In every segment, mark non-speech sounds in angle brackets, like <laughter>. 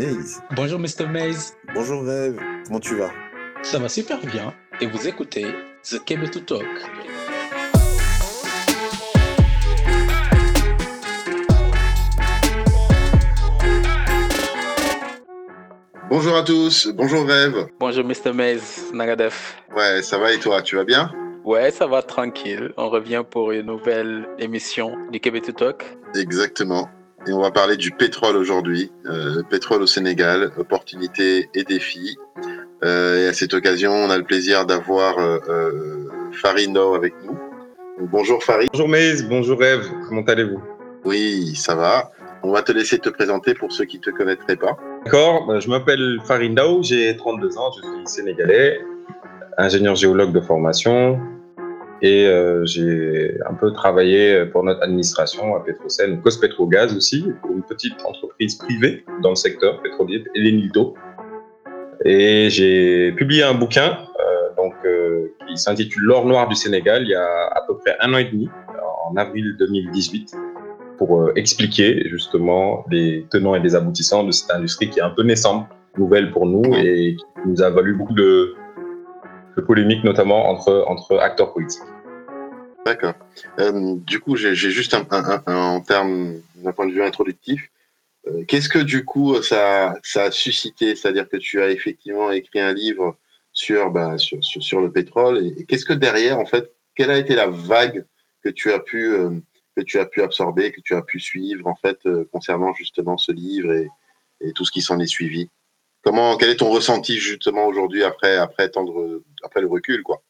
Maze. Bonjour Mr. Maze. Bonjour Rêve, comment tu vas? Ça va super bien. Et vous écoutez The Cable to Talk. Bonjour à tous, bonjour Rêve. Bonjour Mr. Maze, Nagadef. Ouais, ça va et toi, tu vas bien? Ouais, ça va tranquille. On revient pour une nouvelle émission du Québec to Talk. Exactement. Et on va parler du pétrole aujourd'hui. Euh, pétrole au Sénégal, opportunités et défis. Euh, et à cette occasion, on a le plaisir d'avoir euh, euh Farino avec nous. bonjour Farid. Bonjour Maze, bonjour Rêve, comment allez-vous? Oui, ça va. On va te laisser te présenter pour ceux qui ne te connaîtraient pas. D'accord, bah, je m'appelle Farid j'ai 32 ans, je suis sénégalais, ingénieur géologue de formation, et euh, j'ai un peu travaillé pour notre administration à Petrosen, Cospetrogaz aussi, pour une petite entreprise privée dans le secteur pétrolier, Elenildo. Et j'ai publié un bouquin euh, donc, euh, qui s'intitule L'or noir du Sénégal il y a à peu près un an et demi, en avril 2018, pour expliquer justement les tenants et les aboutissants de cette industrie qui est un peu naissante, nouvelle pour nous et qui nous a valu beaucoup de, de polémiques, notamment entre, entre acteurs politiques. D'accord. Euh, du coup, j'ai juste un, un, en termes d'un point de vue introductif, euh, qu'est-ce que du coup ça, ça a suscité? C'est-à-dire que tu as effectivement écrit un livre sur, bah, sur, sur, le pétrole. Et, qu'est-ce que derrière, en fait, quelle a été la vague que tu as pu, euh, que tu as pu absorber, que tu as pu suivre, en fait, concernant justement ce livre et, et tout ce qui s'en est suivi? Comment, quel est ton ressenti justement aujourd'hui après, après, après le recul, quoi?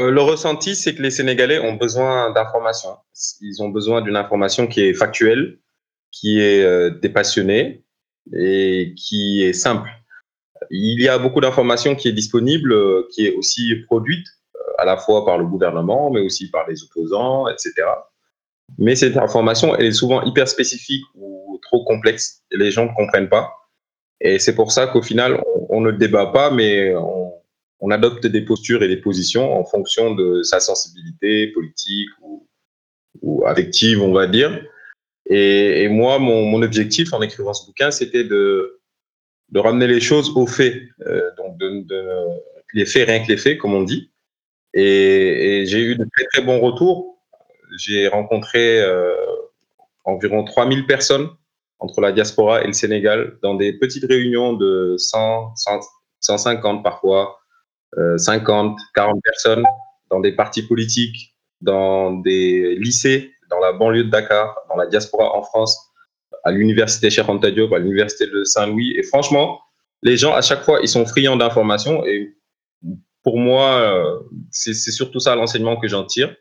Euh, le ressenti, c'est que les Sénégalais ont besoin d'informations. Ils ont besoin d'une information qui est factuelle, qui est euh, dépassionnée et qui est simple. Il y a beaucoup d'informations qui est disponible, euh, qui est aussi produite à la fois par le gouvernement, mais aussi par les opposants, etc. Mais cette information, elle est souvent hyper spécifique ou trop complexe les gens ne comprennent pas. Et c'est pour ça qu'au final, on, ne débat pas, mais on, adopte des postures et des positions en fonction de sa sensibilité politique ou, affective, on va dire. Et, moi, mon, objectif en écrivant ce bouquin, c'était de, ramener les choses aux faits, euh, donc les faits, rien que les faits, comme on dit. Et, et j'ai eu de très très bons retours. J'ai rencontré euh, environ 3000 personnes entre la diaspora et le Sénégal dans des petites réunions de 100, 100 150 parfois, 50, 40 personnes dans des partis politiques, dans des lycées, dans la banlieue de Dakar, dans la diaspora en France, à l'université Cheikh Diop, à l'université de Saint-Louis. Et franchement, les gens, à chaque fois, ils sont friands d'informations. Et pour moi, c'est surtout ça l'enseignement que j'en tire.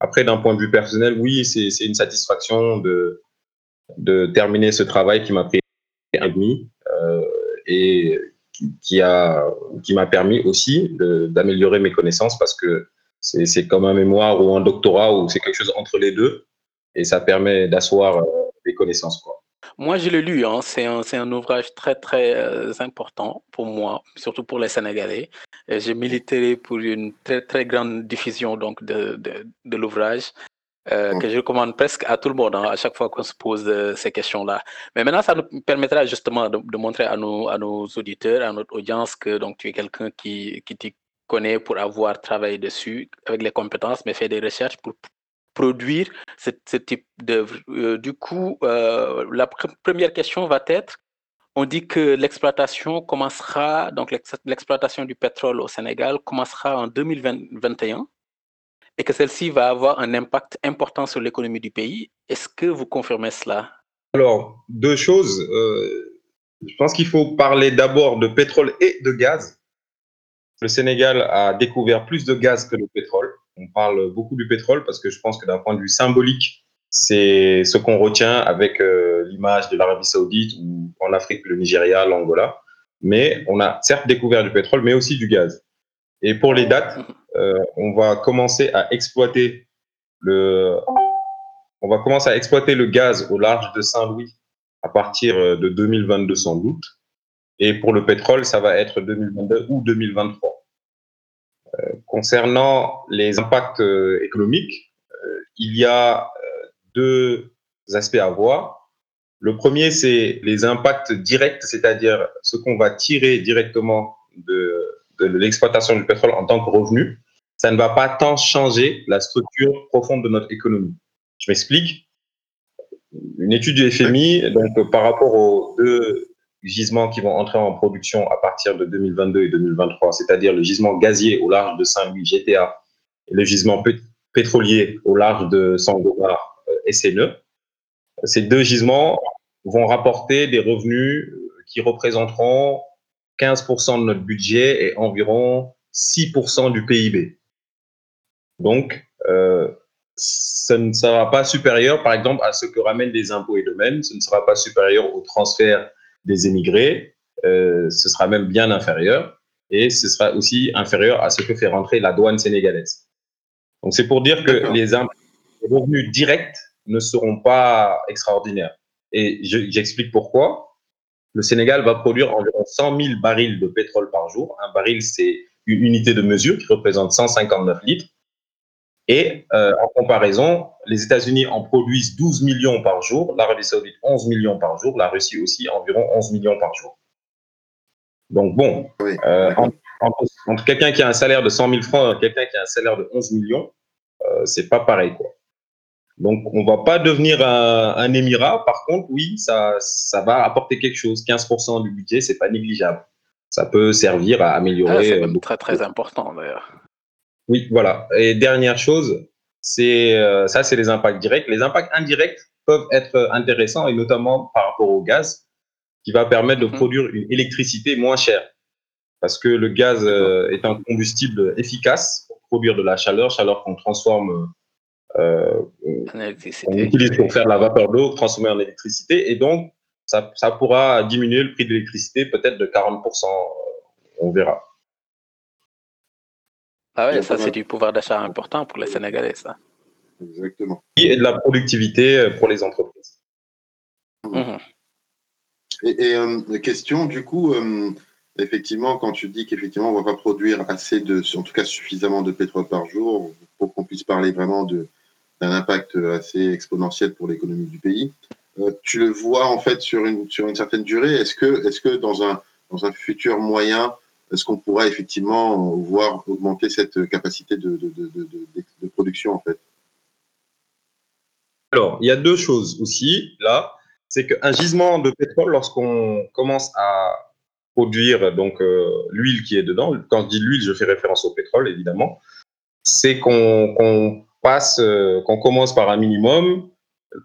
Après, d'un point de vue personnel, oui, c'est une satisfaction de, de terminer ce travail qui m'a pris un demi. Euh, et qui a qui m'a permis aussi d'améliorer mes connaissances parce que c'est comme un mémoire ou un doctorat ou c'est quelque chose entre les deux et ça permet d'asseoir les connaissances quoi. Moi, je l'ai lu, hein. c'est un, un, ouvrage très, très euh, important pour moi, surtout pour les Sénégalais. J'ai milité pour une très, très grande diffusion donc, de, de l'ouvrage euh, que je recommande presque à tout le monde hein, à chaque fois qu'on se pose euh, ces questions-là. Mais maintenant, ça nous permettra justement de, de, montrer à nos, à nos auditeurs, à notre audience que donc, tu es quelqu'un qui, qui t'y connaît pour avoir travaillé dessus avec les compétences, mais fait des recherches pour produire ce, ce type d'œuvre. Euh, du coup, la pr première question va être, on dit que l'exploitation commencera, donc l'exploitation du pétrole au Sénégal commencera en 2021 et que celle-ci va avoir un impact important sur l'économie du pays. Est-ce que vous confirmez cela? Alors, deux choses. Euh, je pense qu'il faut parler d'abord de pétrole et de gaz. Le Sénégal a découvert plus de gaz que de pétrole. On parle beaucoup du pétrole parce que je pense que d'un point de vue symbolique, c'est ce qu'on retient avec euh, l'image de l'Arabie saoudite ou en Afrique le Nigeria, l'Angola. Mais on a certes découvert du pétrole, mais aussi du gaz. Et pour les dates, euh, on va commencer à exploiter le, on va commencer à exploiter le gaz au large de Saint-Louis à partir de 2022 sans doute. Et pour le pétrole, ça va être 2022 ou 2023. Euh, concernant les impacts euh, économiques, il y a deux aspects à voir. Le premier, c'est les impacts directs, c'est-à-dire ce qu'on va tirer directement de, de l'exploitation du pétrole en tant que revenu. Ça ne va pas tant changer la structure profonde de notre économie. Je m'explique. Une étude du FMI, donc par rapport aux deux gisements qui vont entrer en production à partir de 2022 et 2023, c'est-à-dire le gisement gazier au large de Saint-Louis, GTA, et le gisement pétrolier au large de Sangomar, euh, SNE. Ces deux gisements vont rapporter des revenus euh, qui représenteront 15% de notre budget et environ 6% du PIB. Donc, euh, ce ne sera pas supérieur, par exemple, à ce que ramènent les impôts et domaines, ce ne sera pas supérieur au transfert des émigrés, euh, ce sera même bien inférieur, et ce sera aussi inférieur à ce que fait rentrer la douane sénégalaise. Donc, c'est pour dire que les, revenus directs ne seront pas extraordinaires. Et j'explique pourquoi. Le Sénégal va produire environ 100 000 barils de pétrole par jour. Un baril, c'est une unité de mesure qui représente 159 litres. Et euh, en comparaison, les États-Unis en produisent 12 millions par jour, l'Arabie saoudite 11 millions par jour, la Russie aussi environ 11 millions par jour. Donc bon, euh, entre, quelqu'un qui a un salaire de 100 000 francs et quelqu'un qui a un salaire de 11 millions, euh, c'est pas pareil quoi. Donc, on ne va pas devenir un, émirat. Par contre, oui, ça, ça va apporter quelque chose. 15% du budget, c'est pas négligeable. Ça peut servir à améliorer. Ah, c'est très, très important d'ailleurs. Oui, voilà. Et dernière chose, c'est euh, ça, c'est les impacts directs. Les impacts indirects peuvent être intéressants, et notamment par rapport au gaz, qui va permettre de mhm. produire une électricité moins chère. Parce que le gaz euh, est un combustible efficace pour produire de la chaleur, chaleur qu'on transforme euh, on utilise pour faire la vapeur d'eau transformée en électricité. Et donc, ça, ça pourra diminuer le prix de l'électricité peut-être de 40%. On verra. Ah ouais, ça c'est du pouvoir d'achat important pour les Sénégalais, ça. Exactement. Et de la productivité euh, pour les entreprises. Mmh. Et, et euh, question, du coup, effectivement, quand tu dis qu'effectivement on ne va pas produire assez de, en tout cas suffisamment de pétrole par jour, pour qu'on puisse parler vraiment de, un impact assez exponentiel pour l'économie du pays. Euh, tu le vois en fait sur une, sur une certaine durée. Est-ce que, est que dans, un, dans un futur moyen, est-ce qu'on pourrait effectivement voir augmenter cette capacité de, de, de, de, production en fait? Alors, il y a deux choses aussi là. C'est qu'un gisement de pétrole, lorsqu'on commence à produire donc euh, l'huile qui est dedans, quand je dis l'huile, je fais référence au pétrole évidemment, c'est qu'on passe, euh, qu'on commence par un minimum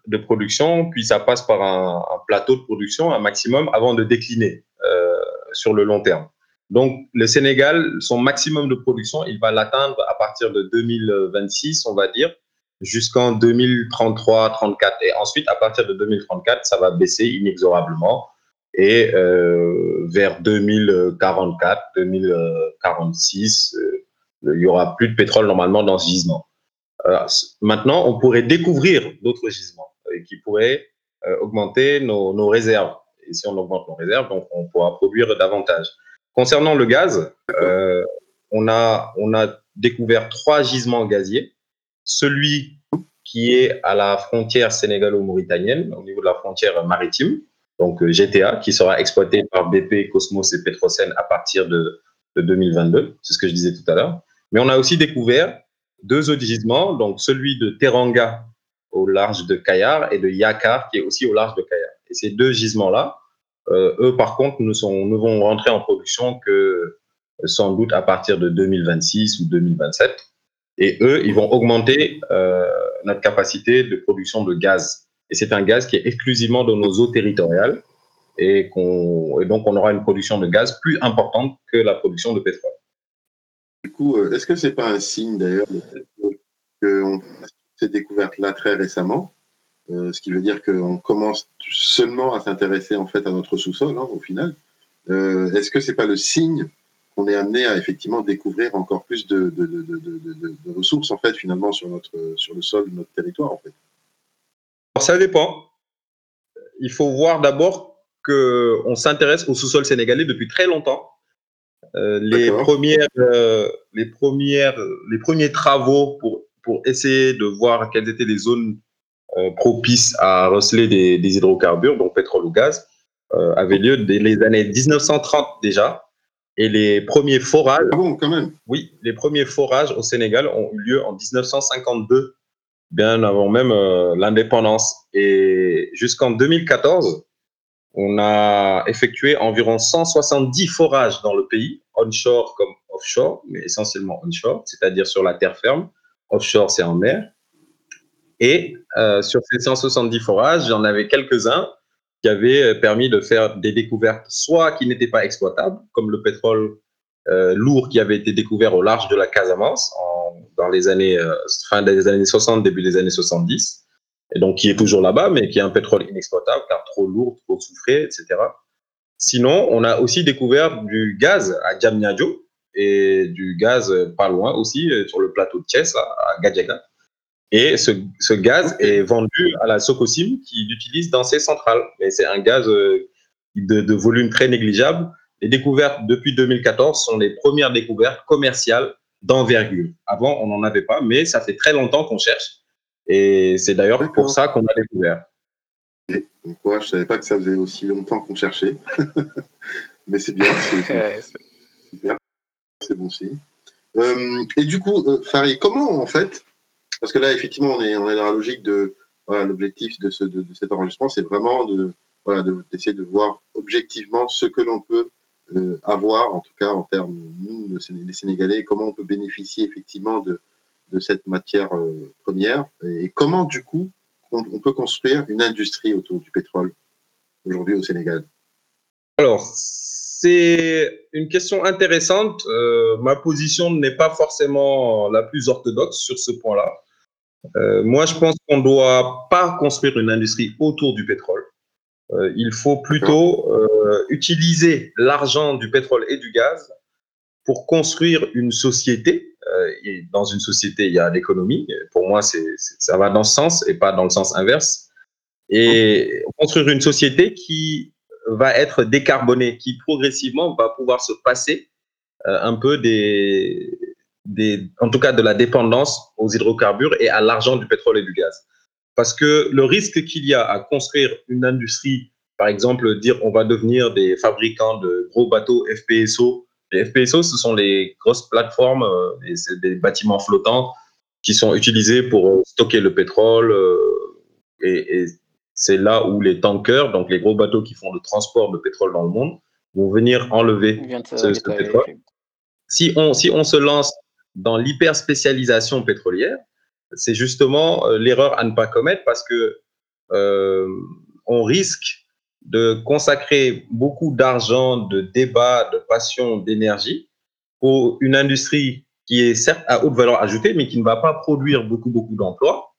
de production, puis ça passe par un, plateau de production, un maximum, avant de décliner euh, sur le long terme. Donc, le Sénégal, son maximum de production, il va l'atteindre à partir de 2026, on va dire, jusqu'en 2033, 34. Et ensuite, à partir de 2034, ça va baisser inexorablement. Et euh, vers 2044, 2046, il y aura plus de pétrole normalement dans ce gisement. Euh, maintenant, on pourrait découvrir d'autres gisements euh, qui pourraient euh, augmenter nos, réserves. Et si on augmente nos réserves, on pourra produire davantage. Concernant le gaz, on, a, on a découvert trois gisements gaziers. Celui qui est à la frontière sénégalo-mauritanienne, au niveau de la frontière maritime, donc GTA, qui sera exploité par BP, Cosmos et Petrosen à partir de 2022. C'est ce que je disais tout à l'heure. Mais on a aussi découvert deux autres gisements, donc celui de Teranga au large de Kayar et de Yakar qui est aussi au large de Kayar. Et ces deux gisements-là, euh, eux par contre, ne, ne vont rentrer en production que euh, sans doute à partir de 2026 ou 2027. Et eux, ils vont augmenter euh, notre capacité de production de gaz. Et c'est un gaz qui est exclusivement dans nos eaux territoriales et donc on aura une production de gaz plus importante que la production de pétrole. Du coup, euh, est-ce que c'est pas un signe d'ailleurs qu'on fasse ces découvertes-là très récemment euh, Ce qui veut dire qu'on commence seulement à s'intéresser en fait à notre sous-sol hein, au final. Euh, est-ce que c'est pas le signe qu'on est amené à effectivement découvrir encore plus de, ressources en fait finalement sur notre sur le sol de notre territoire en fait? Alors ça dépend. Il faut voir d'abord qu'on s'intéresse au sous-sol sénégalais depuis très longtemps euh, les, premières, euh, les, premières, les premiers travaux pour, pour essayer de voir quelles étaient les zones propice à receler des, des, hydrocarbures, donc pétrole ou gaz, avait lieu dès les années 1930 déjà. Et les premiers forages. Ah bon, quand même. Oui, les premiers forages au Sénégal ont eu lieu en 1952, bien avant même l'indépendance. Et jusqu'en 2014, on a effectué environ 170 forages dans le pays, onshore comme offshore, mais essentiellement onshore, c'est-à-dire sur la terre ferme. Offshore, c'est en mer. Et euh, sur ces 170 forages, j'en avais quelques-uns qui avaient permis de faire des découvertes, soit qui n'étaient pas exploitables, comme le pétrole euh, lourd qui avait été découvert au large de la Casamance dans les années euh, fin des années 60, début des années 70, et donc qui est toujours là-bas, mais qui est un pétrole inexploitable car trop lourd, trop soufré, etc. Sinon, on a aussi découvert du gaz à Djamnyadjo et du gaz pas loin aussi, euh, sur le plateau de Thiès, à Gadjaga. Et ce, ce, gaz est vendu à la Socosim qui l'utilise dans ses centrales. Mais c'est un gaz euh, de, de, volume très négligeable. Les découvertes depuis 2014 sont les premières découvertes commerciales d'envergure. Avant, on n'en avait pas, mais ça fait très longtemps qu'on cherche. Et c'est d'ailleurs pour ça qu'on a découvert. Donc, ouais, je ne savais pas que ça faisait aussi longtemps qu'on cherchait. <laughs> Mais c'est bien. C'est <laughs> bon aussi. Euh, et du coup, euh, Farid, comment en fait, parce que là, effectivement, on est, on est dans la logique de voilà, l'objectif de, ce, de, cet enregistrement, c'est vraiment de voilà, d'essayer de, voir objectivement ce que l'on peut euh, avoir, en tout cas en termes, nous, les Sénégalais, comment on peut bénéficier effectivement de, de cette matière euh, première et comment du coup on, peut construire une industrie autour du pétrole aujourd'hui au Sénégal? Alors, c'est une question intéressante. Euh, ma position n'est pas forcément la plus orthodoxe sur ce point-là. Euh, moi, je pense qu'on ne doit pas construire une industrie autour du pétrole. il faut plutôt utiliser l'argent du pétrole et du gaz pour construire une société euh, dans une société, il y a l'économie. Pour moi, c'est, ça va dans ce sens et pas dans le sens inverse. Et construire une société qui va être décarbonée, qui progressivement va pouvoir se passer euh, un peu des, des, en tout cas de la dépendance aux hydrocarbures et à l'argent du pétrole et du gaz. Parce que le risque qu'il y a à construire une industrie, par exemple, dire on va devenir des fabricants de gros bateaux FPSO les FPSO, ce sont les grosses plateformes, euh, et des bâtiments flottants qui sont utilisés pour euh, stocker le pétrole. Euh, et, c'est là où les tankers, donc les gros bateaux qui font le transport de pétrole dans le monde, vont venir enlever ce, pétrole. Si on, si on se lance dans l'hyper-spécialisation pétrolière, c'est justement l'erreur à ne pas commettre parce que on risque de consacrer beaucoup d'argent, de débat, de passion, d'énergie pour une industrie qui est certes à haute valeur ajoutée, mais qui ne va pas produire beaucoup, beaucoup d'emplois,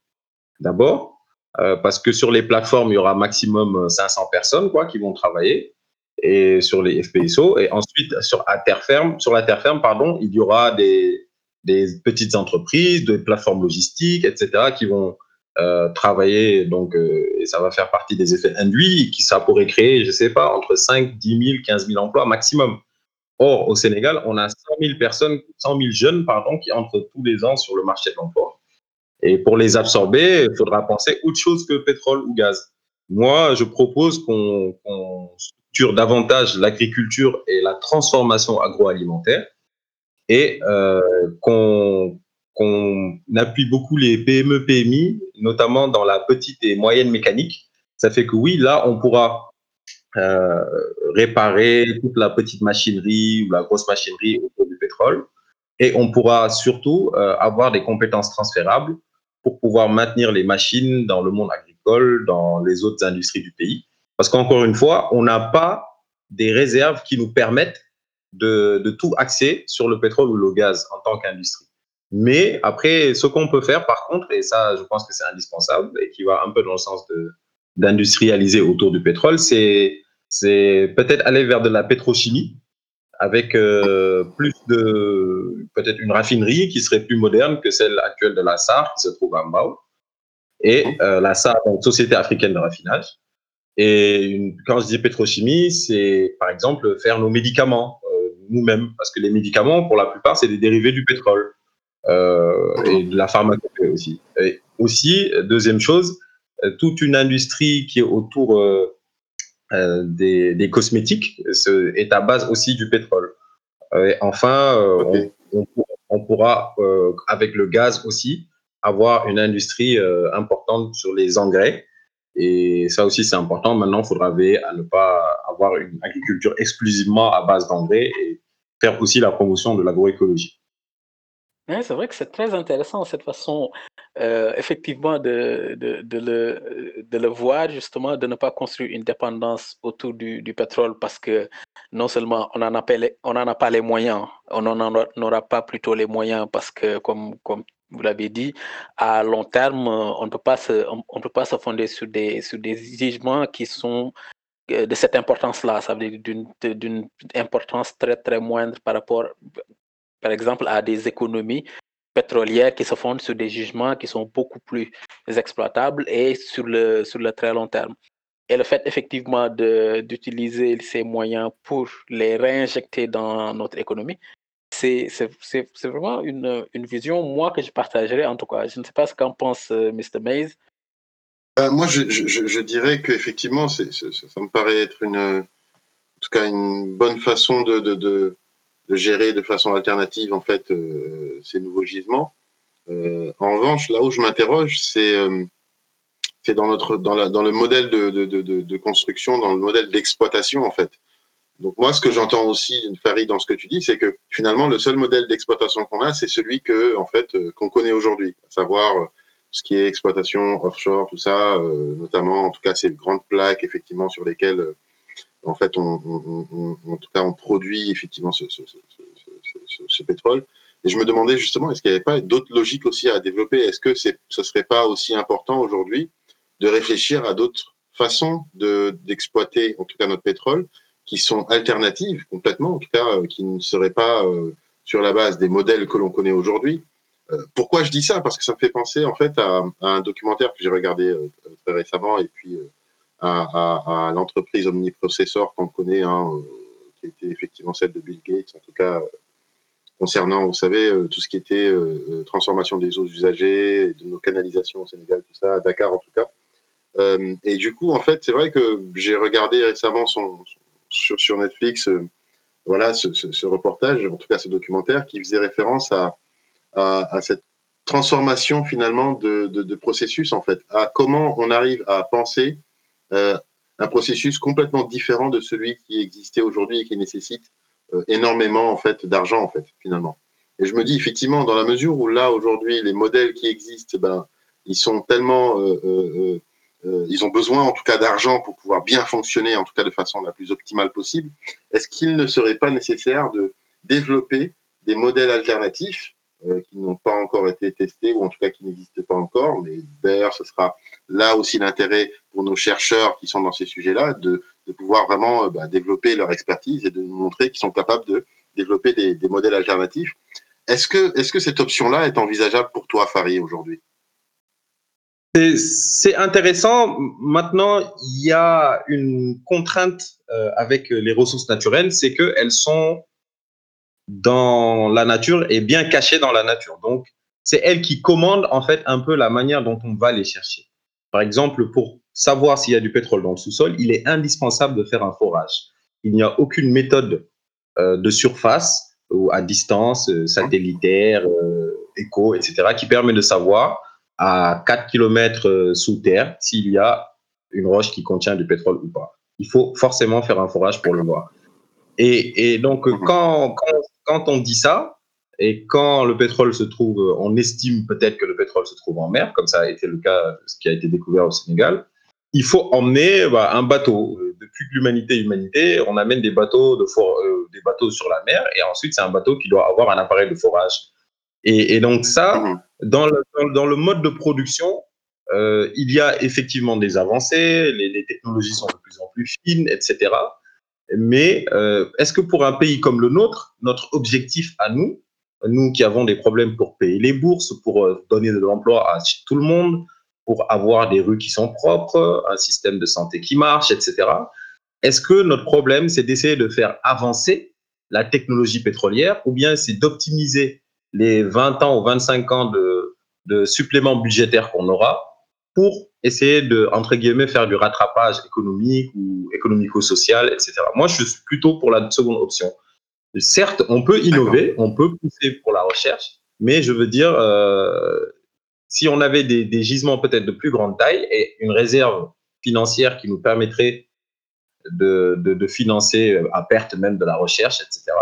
d'abord, euh, parce que sur les plateformes, il y aura maximum 500 personnes quoi, qui vont travailler, et sur les FPSO, et ensuite, sur, à terre ferme, sur la terre ferme, pardon, il y aura des, petites entreprises, des plateformes logistiques, etc., qui vont euh, travailler, donc, euh, et ça va faire partie des effets induits, qui ça pourrait créer, je sais pas, entre 5, 10 000, 15 000 emplois maximum. Or, au Sénégal, on a 100 000 personnes, 100 000 jeunes, pardon, qui entrent tous les ans sur le marché de l'emploi. Et pour les absorber, il faudra penser autre chose que pétrole ou gaz. Moi, je propose qu'on structure davantage l'agriculture et la transformation agroalimentaire et euh, qu'on qu'on appuie beaucoup les PME, PMI, notamment dans la petite et moyenne mécanique. Ça fait que oui, là, on pourra euh, réparer toute la petite machinerie ou la grosse machinerie autour du pétrole. Et on pourra surtout euh, avoir des compétences transférables pour pouvoir maintenir les machines dans le monde agricole, dans les autres industries du pays. Parce qu'encore une fois, on n'a pas des réserves qui nous permettent de, de tout axer sur le pétrole ou le gaz en tant qu'industrie. Mais après, ce qu'on peut faire, par contre, et ça, je pense que c'est indispensable et qui va un peu dans le sens d'industrialiser autour du pétrole, c'est peut-être aller vers de la pétrochimie avec euh, plus de peut-être une raffinerie qui serait plus moderne que celle actuelle de la SAR qui se trouve à Mbao. Et euh, la SAR, donc Société africaine de raffinage. Et quand je dis pétrochimie, c'est par exemple faire nos médicaments euh, nous-mêmes, parce que les médicaments, pour la plupart, c'est des dérivés du pétrole. Euh, et de la pharmacopée aussi. Et aussi, deuxième chose, toute une industrie qui est autour des, cosmétiques est à base aussi du pétrole. et enfin, on, pourra, avec le gaz aussi, avoir une industrie importante sur les engrais. Et ça aussi, c'est important. Maintenant, il faudra veiller à ne pas avoir une agriculture exclusivement à base d'engrais et faire aussi la promotion de l'agroécologie. C'est vrai que c'est très intéressant cette façon, euh, effectivement, de, de, le, de le voir, justement, de ne pas construire une dépendance autour du, pétrole parce que non seulement on n'en a, pas les, on moyens, on n'en aura pas plutôt les moyens parce que, comme, comme vous l'avez dit, à long terme, on ne peut pas se, on, peut pas se fonder sur des, sur des jugements qui sont euh, de cette importance-là, ça veut dire d'une importance très, très moindre par rapport, par exemple, à des économies pétrolières qui se fondent sur des jugements qui sont beaucoup plus exploitables et sur le, sur le très long terme. Et le fait effectivement d'utiliser ces moyens pour les réinjecter dans notre économie, c'est vraiment une, une, vision, moi, que je partagerais en tout cas. Je ne sais pas ce qu'en pense euh, Mr. Mays, euh, moi, je, je, je dirais qu'effectivement, ça me paraît être une, en tout cas une bonne façon de, de, de, de gérer de façon alternative en fait euh, ces nouveaux gisements. Euh, en revanche, là où je m'interroge, c'est euh, c'est dans notre dans, la, dans le modèle de, de, de, construction, dans le modèle d'exploitation en fait. Donc moi, ce que j'entends aussi, Farid, dans ce que tu dis, c'est que finalement, le seul modèle d'exploitation qu'on a, c'est celui que en fait qu'on connaît aujourd'hui, à savoir ce qui est exploitation offshore, tout ça, notamment, en tout cas, ces grandes plaques, effectivement, sur lesquelles, en fait, on, on, on, en tout cas, on produit effectivement ce, ce, ce, ce, pétrole. Et je me demandais justement, est-ce qu'il n'y avait pas d'autres logiques aussi à développer? Est-ce que c'est, ce serait pas aussi important aujourd'hui de réfléchir à d'autres façons de, d'exploiter, en tout cas, notre pétrole, qui sont alternatives complètement, en tout cas, euh, qui ne seraient pas sur la base des modèles que l'on connaît aujourd'hui, euh, pourquoi je dis ça? Parce que ça me fait penser en fait à, un documentaire que j'ai regardé euh, très récemment et puis euh, à, l'entreprise Omniprocessor qu'on connaît, hein, qui était effectivement celle de Bill Gates, en tout cas concernant, vous savez, tout ce qui était transformation des eaux usagées, de nos canalisations au Sénégal, tout ça, à Dakar en tout cas. et du coup, en fait, c'est vrai que j'ai regardé récemment son, sur, Netflix, voilà, ce, reportage, en tout cas ce documentaire, qui faisait référence à, à, cette transformation finalement de, processus en fait, à comment on arrive à penser euh, un processus complètement différent de celui qui existait aujourd'hui et qui nécessite euh, énormément en fait d'argent en fait finalement. Et je me dis effectivement dans la mesure où là aujourd'hui les modèles qui existent, ben ils sont tellement euh, ils ont besoin en tout cas d'argent pour pouvoir bien fonctionner, en tout cas de façon la plus optimale possible. Est-ce qu'il ne serait pas nécessaire de développer des modèles alternatifs euh, qui n'ont pas encore été testés ou en tout cas qui n'existent pas encore. Mais d'ailleurs, ce sera là aussi l'intérêt pour nos chercheurs qui sont dans ces sujets-là de, pouvoir vraiment euh, bah, développer leur expertise et de nous montrer qu'ils sont capables de développer des, des modèles alternatifs. Est-ce que, est -ce que cette option-là est envisageable pour toi, Farid, aujourd'hui? C'est intéressant. Maintenant, il y a une contrainte euh, avec les ressources naturelles, c'est qu'elles sont dans la nature et bien cachée dans la nature. Donc, c'est elle qui commande en fait un peu la manière dont on va les chercher. Par exemple, pour savoir s'il y a du pétrole dans le sous-sol, il est indispensable de faire un forage. Il n'y a aucune méthode euh, de surface ou à distance, euh, satellitaire, euh, écho, etc., qui permet de savoir à 4 km sous terre s'il y a une roche qui contient du pétrole ou pas. Il faut forcément faire un forage pour le voir. Et, et donc, mhm. quand, quand, quand on dit ça, et quand le pétrole se trouve, on estime peut-être que le pétrole se trouve en mer, comme ça a été le cas, ce qui a été découvert au Sénégal, il faut emmener bah, un bateau. Depuis que l'humanité est humanité, on amène des bateaux, de euh, des bateaux sur la mer, et ensuite c'est un bateau qui doit avoir un appareil de forage. Et, donc ça, dans le, mode de production, euh, il y a effectivement des avancées, les, technologies sont de plus en plus fines, etc. Mais euh, est-ce que pour un pays comme le nôtre, notre objectif à nous, nous qui avons des problèmes pour payer les bourses, pour euh, donner de l'emploi à tout le monde, pour avoir des rues qui sont propres, un système de santé qui marche, etc. Est-ce que notre problème, c'est d'essayer de faire avancer la technologie pétrolière ou bien c'est d'optimiser les 20 ans ou 25 ans de, de suppléments budgétaires qu'on aura pour essayer de, entre guillemets, faire du rattrapage économique ou économico-social, etc. Moi, je suis plutôt pour la seconde option. Certes, on peut innover, on peut pousser pour la recherche, mais je veux dire, euh, si on avait des, des gisements peut-être de plus grande taille et une réserve financière qui nous permettrait de, de, de financer à perte même de la recherche, etc.,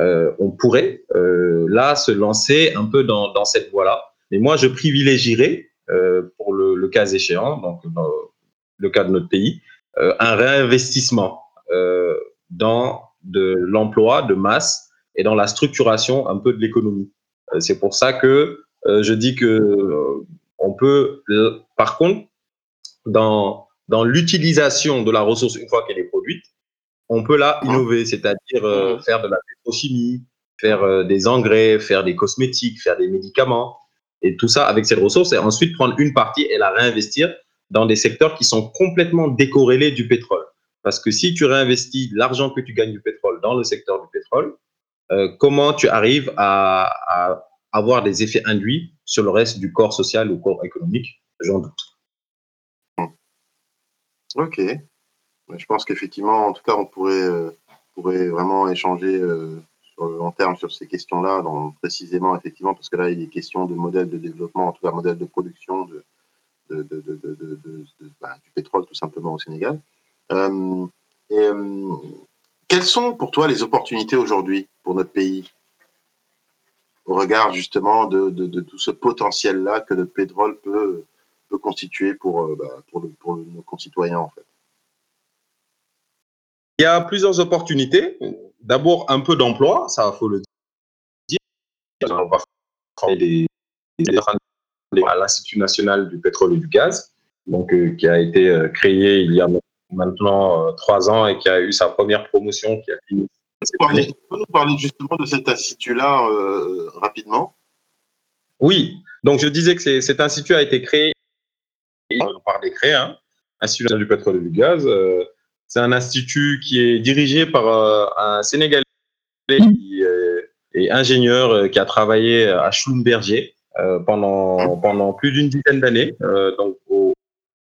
euh, on pourrait euh, là se lancer un peu dans, dans cette voie-là. Mais moi, je privilégierais, pour le, le, cas échéant, donc dans le cas de notre pays, euh, un réinvestissement euh, dans de l'emploi de masse et dans la structuration un peu de l'économie. C'est pour ça que je dis que on peut, par contre, dans dans l'utilisation de la ressource une fois qu'elle est produite, on peut là innover, c'est-à-dire euh, Mmh. faire de la pétrochimie, faire euh, des engrais, faire des cosmétiques, faire des médicaments, et tout ça avec cette ressource, et ensuite prendre une partie et la réinvestir dans des secteurs qui sont complètement décorrélés du pétrole. Parce que si tu réinvestis l'argent que tu gagnes du pétrole dans le secteur du pétrole, euh, comment tu arrives à, avoir des effets induits sur le reste du corps social ou corps économique J'en doute. Ok. Je pense qu'effectivement, en tout cas, on pourrait, euh, vraiment échanger euh, sur le long terme sur ces questions-là, précisément, effectivement, parce que là, il est question de modèle de développement, en tout cas, modèle de production bah, du pétrole, tout simplement, au Sénégal. Euh, euh, quelles sont pour toi les opportunités aujourd'hui pour notre pays au regard justement de, tout ce potentiel-là que le pétrole peut, constituer pour, euh, bah, pour nos concitoyens en fait? Il y a plusieurs opportunités. D'abord, un peu d'emploi, ça faut le dire. On va former des, à l'Institut national du pétrole et du gaz, donc euh, qui a été euh, créé il y a maintenant euh, trois ans et qui a eu sa première promotion qui a fini peux nous parler justement de cet institut-là rapidement? Oui, donc je disais que cet institut a été créé par décret, hein, Institut national du pétrole et du gaz. C'est un institut qui est dirigé par euh, un Sénégalais qui euh, est ingénieur, euh, qui a travaillé à Schlumberger euh, pendant, pendant plus d'une dizaine d'années, euh, donc au,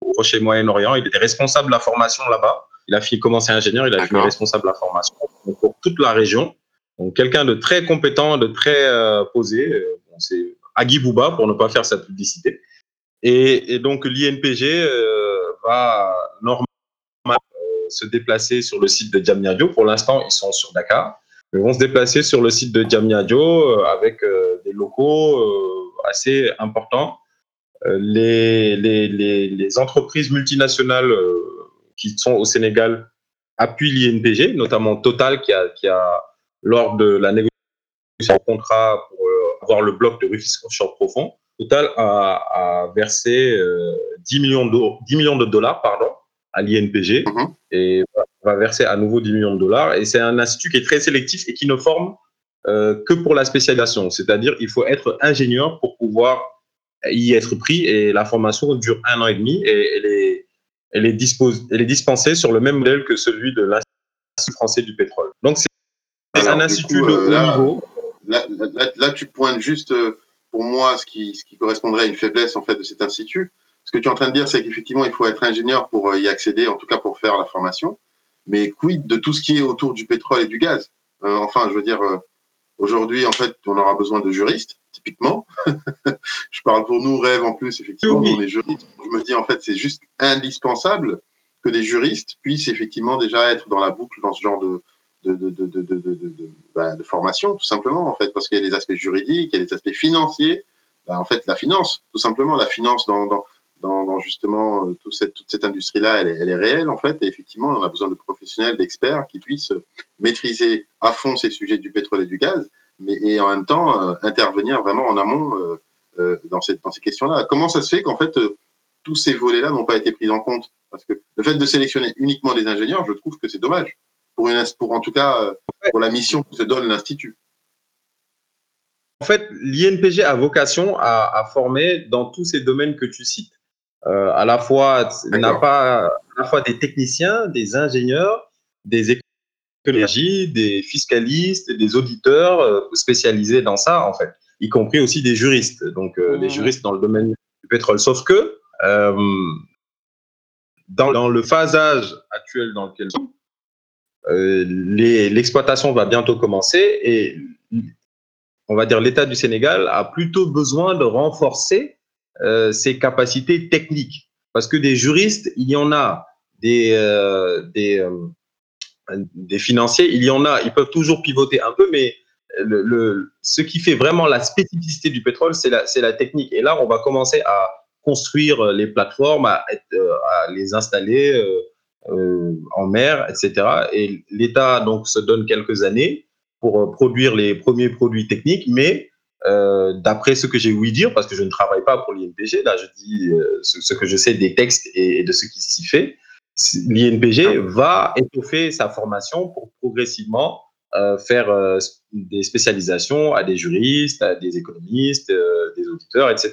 au Proche et Moyen-Orient. Il était responsable de la formation là-bas. Il a fini, commencé ingénieur, il a fini responsable de la formation donc, pour toute la région. Donc quelqu'un de très compétent, de très euh, posé. euh, bon, c'est Agui Bouba pour ne pas faire sa publicité. Et, et donc l'INPG euh, va normalement se déplacer sur le site de Diamniadio. Pour l'instant, ils sont sur Dakar. Ils vont se déplacer sur le site de Diamniadio euh, avec euh, des locaux euh, assez importants. Les, entreprises multinationales qui sont au Sénégal appuient l'INPG, notamment Total qui a, lors de la négociation du contrat pour avoir le bloc de Rufisque Offshore Profond, Total a, versé euh, 10, millions de, 10 millions de dollars pardon, à l'INPG Mhm. et va- verser à nouveau 10 millions de dollars. Et c'est un institut qui est très sélectif et qui ne forme euh, que pour la spécialisation. C'est-à-dire il faut être ingénieur pour pouvoir y être pris et la formation dure un an et demi et elle est, elle est, dispose, elle est dispensée sur le même modèle que celui de l'Institut français du pétrole. Donc c'est un institut coup, de euh, haut là- niveau. là, là, là, tu pointes juste euh, pour moi ce qui, ce qui correspondrait à une faiblesse en fait de cet institut. Ce que tu es en train de dire, c'est qu'effectivement, il faut être ingénieur pour euh, y accéder, en tout cas pour faire la formation. Mais quid de tout ce qui est autour du pétrole et du gaz? Euh, Enfin, je veux dire, euh, aujourd'hui, en fait, on aura besoin de juristes, typiquement. <laughs> je parle pour nous, rêve en plus, effectivement, Oui. on est juristes. Je me dis, en fait, c'est juste indispensable que des juristes puissent effectivement déjà être dans la boucle dans ce genre de, de, de, de, de, de formation, tout simplement, en fait, parce qu'il y a des aspects juridiques, il y a des aspects financiers. Bah, en fait, la finance, tout simplement, la finance dans, dans, dans, justement euh, toute cette, industrie-là, elle est, elle est réelle, en fait, et effectivement, on a besoin de professionnels, d'experts qui puissent maîtriser à fond ces sujets du pétrole et du gaz, mais et en même temps euh, intervenir vraiment en amont euh, dans, cette, dans ces questions-là. Comment ça se fait qu'en fait, tous ces volets-là n'ont pas été pris en compte? Parce que le fait de sélectionner uniquement des ingénieurs, je trouve que c'est dommage. Pour, une, pour en tout cas, pour la mission que se donne l'Institut. En fait, l'INPG a vocation à former dans tous ces domaines que tu cites. Euh, à la fois, n'a pas à la fois des techniciens, des ingénieurs, des économistes, des fiscalistes, des auditeurs euh, spécialisés dans ça, en fait, y compris aussi des juristes. Donc, euh, Mhm. des juristes dans le domaine du pétrole. Sauf que euh, dans, dans, le phasage actuel dans lequel nous euh, l'exploitation va bientôt commencer et on va dire l'État du Sénégal a plutôt besoin de renforcer euh, ses capacités techniques parce que des juristes, il y en a, des, euh, euh, des financiers, il y en a, ils peuvent toujours pivoter un peu, mais le, ce qui fait vraiment la spécificité du pétrole, c'est la, la technique. Et là, on va commencer à construire les plateformes, à, à les installer en mer, etc. Et l'État donc se donne quelques années pour produire les premiers produits techniques, mais euh, d'après ce que j'ai ouï dire, parce que je ne travaille pas pour l'INPG, là je dis euh, ce, ce, que je sais des textes et, et de ce qui s'y fait, l'INPG va étoffer sa formation pour progressivement euh, faire des spécialisations à des juristes, à des économistes, des auditeurs, etc.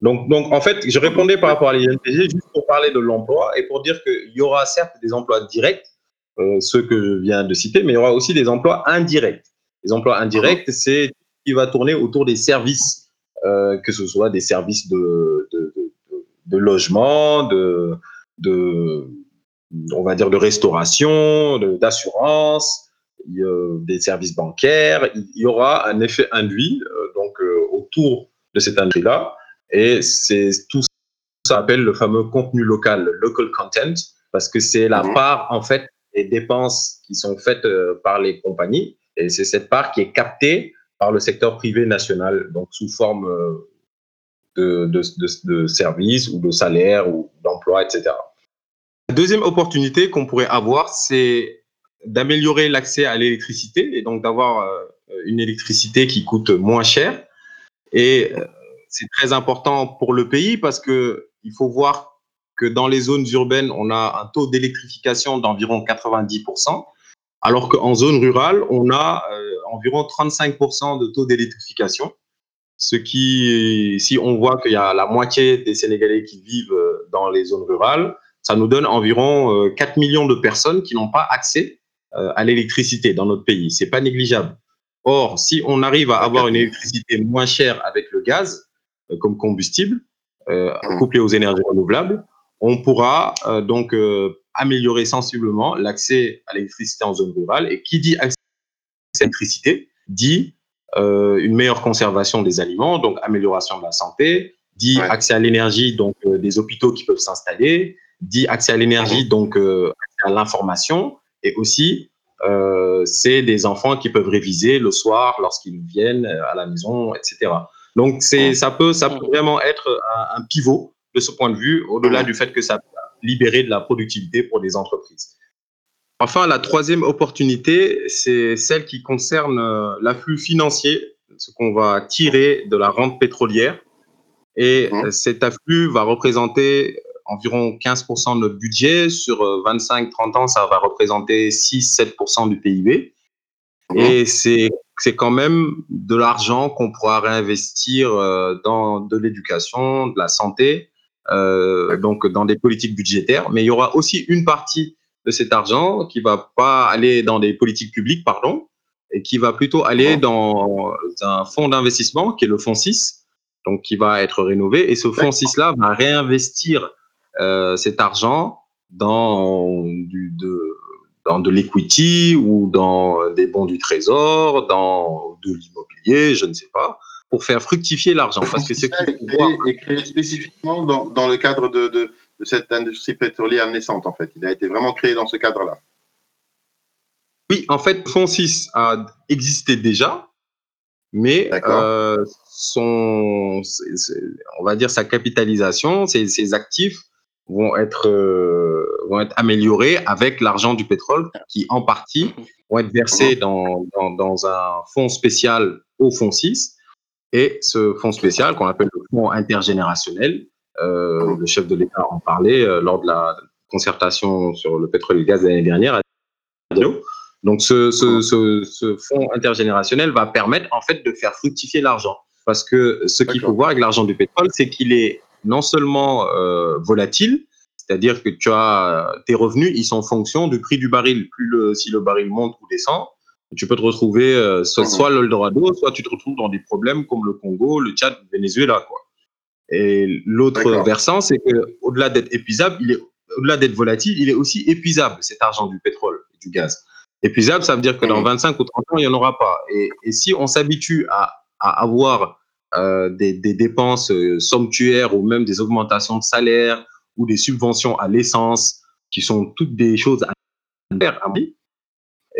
Donc, donc, en fait, je répondais par rapport à l'INPG juste pour parler de l'emploi et pour dire qu'il y aura certes des emplois directs, ceux que je viens de citer, mais il y aura aussi des emplois indirects. Les emplois indirects, c'est qui va tourner autour des services, euh, que ce soit des services de, de, de, de logement, de, de, on va dire de restauration, d'assurance, des services bancaires. Il y aura un effet induit euh, donc euh, autour de cet induit-là, et c'est tout ça appelle le fameux contenu local, le local content, parce que c'est la mmh. part en fait des dépenses qui sont faites par les compagnies, et c'est cette part qui est captée par le secteur privé national, donc sous forme euh, de, de, services ou de salaires ou d'emplois, etc. La deuxième opportunité qu'on pourrait avoir, c'est d'améliorer l'accès à l'électricité et donc d'avoir euh, une électricité qui coûte moins cher. Et euh, c'est très important pour le pays parce que il faut voir que dans les zones urbaines, on a un taux d'électrification d'environ 90%, alors qu'en zone rurale, on a environ 35% de taux d'électrification. Ce qui, si on voit qu'il y a la moitié des Sénégalais qui vivent euh, dans les zones rurales, ça nous donne environ 4 euh, millions de personnes qui n'ont pas accès euh, à l'électricité dans notre pays. C'est pas négligeable. Or, si on arrive à avoir une électricité moins chère avec le gaz comme combustible, couplé aux énergies renouvelables, on pourra donc améliorer sensiblement l'accès à l'électricité en zone rurale. Et qui dit accès à l'électricité dit euh, une meilleure conservation des aliments, donc amélioration de la santé, dit ouais. accès à l'énergie, donc euh, des hôpitaux qui peuvent s'installer, dit accès à l'énergie, donc euh, accès à l'information, et aussi c'est des enfants qui peuvent réviser le soir lorsqu'ils viennent à la maison, etc. Donc c'est ça peut ça peut vraiment être un, un pivot de ce point de vue, au-delà du fait que ça peut libérer de la productivité pour des entreprises. Enfin, la troisième opportunité, c'est celle qui concerne euh, l'afflux financier, ce qu'on va tirer de la rente pétrolière. Et mmh. cet afflux va représenter environ 15% de notre budget. Sur 25-30 euh, ans, ça va représenter 6-7% du PIB. Mmh. Et c'est c'est quand même de l'argent qu'on pourra réinvestir euh, dans de l'éducation, de la santé, euh, donc dans des politiques budgétaires. Mais il y aura aussi une partie de cet argent qui va pas aller dans des politiques publiques, pardon, et qui va plutôt aller dans un fonds d'investissement qui est le fonds 6, donc qui va être rénové. Et ce fonds 6-là va réinvestir euh, cet argent dans du, de, dans de l'equity ou dans des bons du trésor, dans de l'immobilier, je ne sais pas, pour faire fructifier l'argent. Parce que c'est et créé spécifiquement dans, dans le cadre de, de, de, cette industrie pétrolière naissante, en fait. Il a été vraiment créé dans ce cadre-là. Oui, en fait, Fonds 6 a existé déjà, mais euh, son, c est, c est, on va dire sa capitalisation, ses, ses actifs vont être, euh, vont être améliorés avec l'argent du pétrole qui, en partie, vont être versés dans, dans, dans un fonds spécial au Fonds 6 et ce fonds spécial, qu'on appelle le fonds intergénérationnel, euh, le chef de l'État en parlait euh, lors de la concertation sur le pétrole et le gaz l'année dernière. Donc, ce, ce, ce, ce, fonds intergénérationnel va permettre en fait de faire fructifier l'argent. Parce que ce qu'il faut voir avec l'argent du pétrole, c'est qu'il est non seulement euh, volatile, c'est-à-dire que tu as tes revenus, ils sont en fonction du prix du baril. Plus le, si le baril monte ou descend, tu peux te retrouver soit, soit l'Eldorado, soit tu te retrouves dans des problèmes comme le Congo, le Tchad, le Venezuela. Quoi. Et l'autre versant, c'est que au-delà d'être épuisable, il est au-delà d'être volatile, il est aussi épuisable, cet argent du pétrole et du gaz. Épuisable, ça veut dire que dans 25 ou 30 ans, il n'y en aura pas. Et, et si on s'habitue à, à, avoir euh, des, des, dépenses euh, somptuaires ou même des augmentations de salaire ou des subventions à l'essence, qui sont toutes des choses à faire,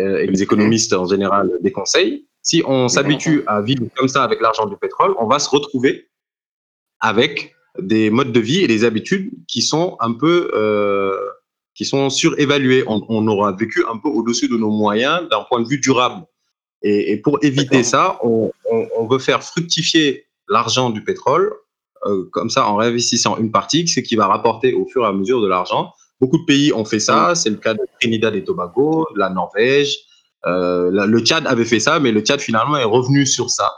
euh, et les économistes en général déconseillent, si on s'habitue à vivre comme ça avec l'argent du pétrole, on va se retrouver avec des modes de vie et des habitudes qui sont un peu euh, qui sont surévalués. On, on, aura vécu un peu au-dessus de nos moyens d'un point de vue durable. Et, et pour éviter ça, on, on, on, veut faire fructifier l'argent du pétrole euh, comme ça en réinvestissant une partie, ce qui va rapporter au fur et à mesure de l'argent. Beaucoup de pays ont fait ça. C'est le cas de Trinidad et Tobago, de la Norvège. Euh, le Tchad avait fait ça, mais le Tchad finalement est revenu sur ça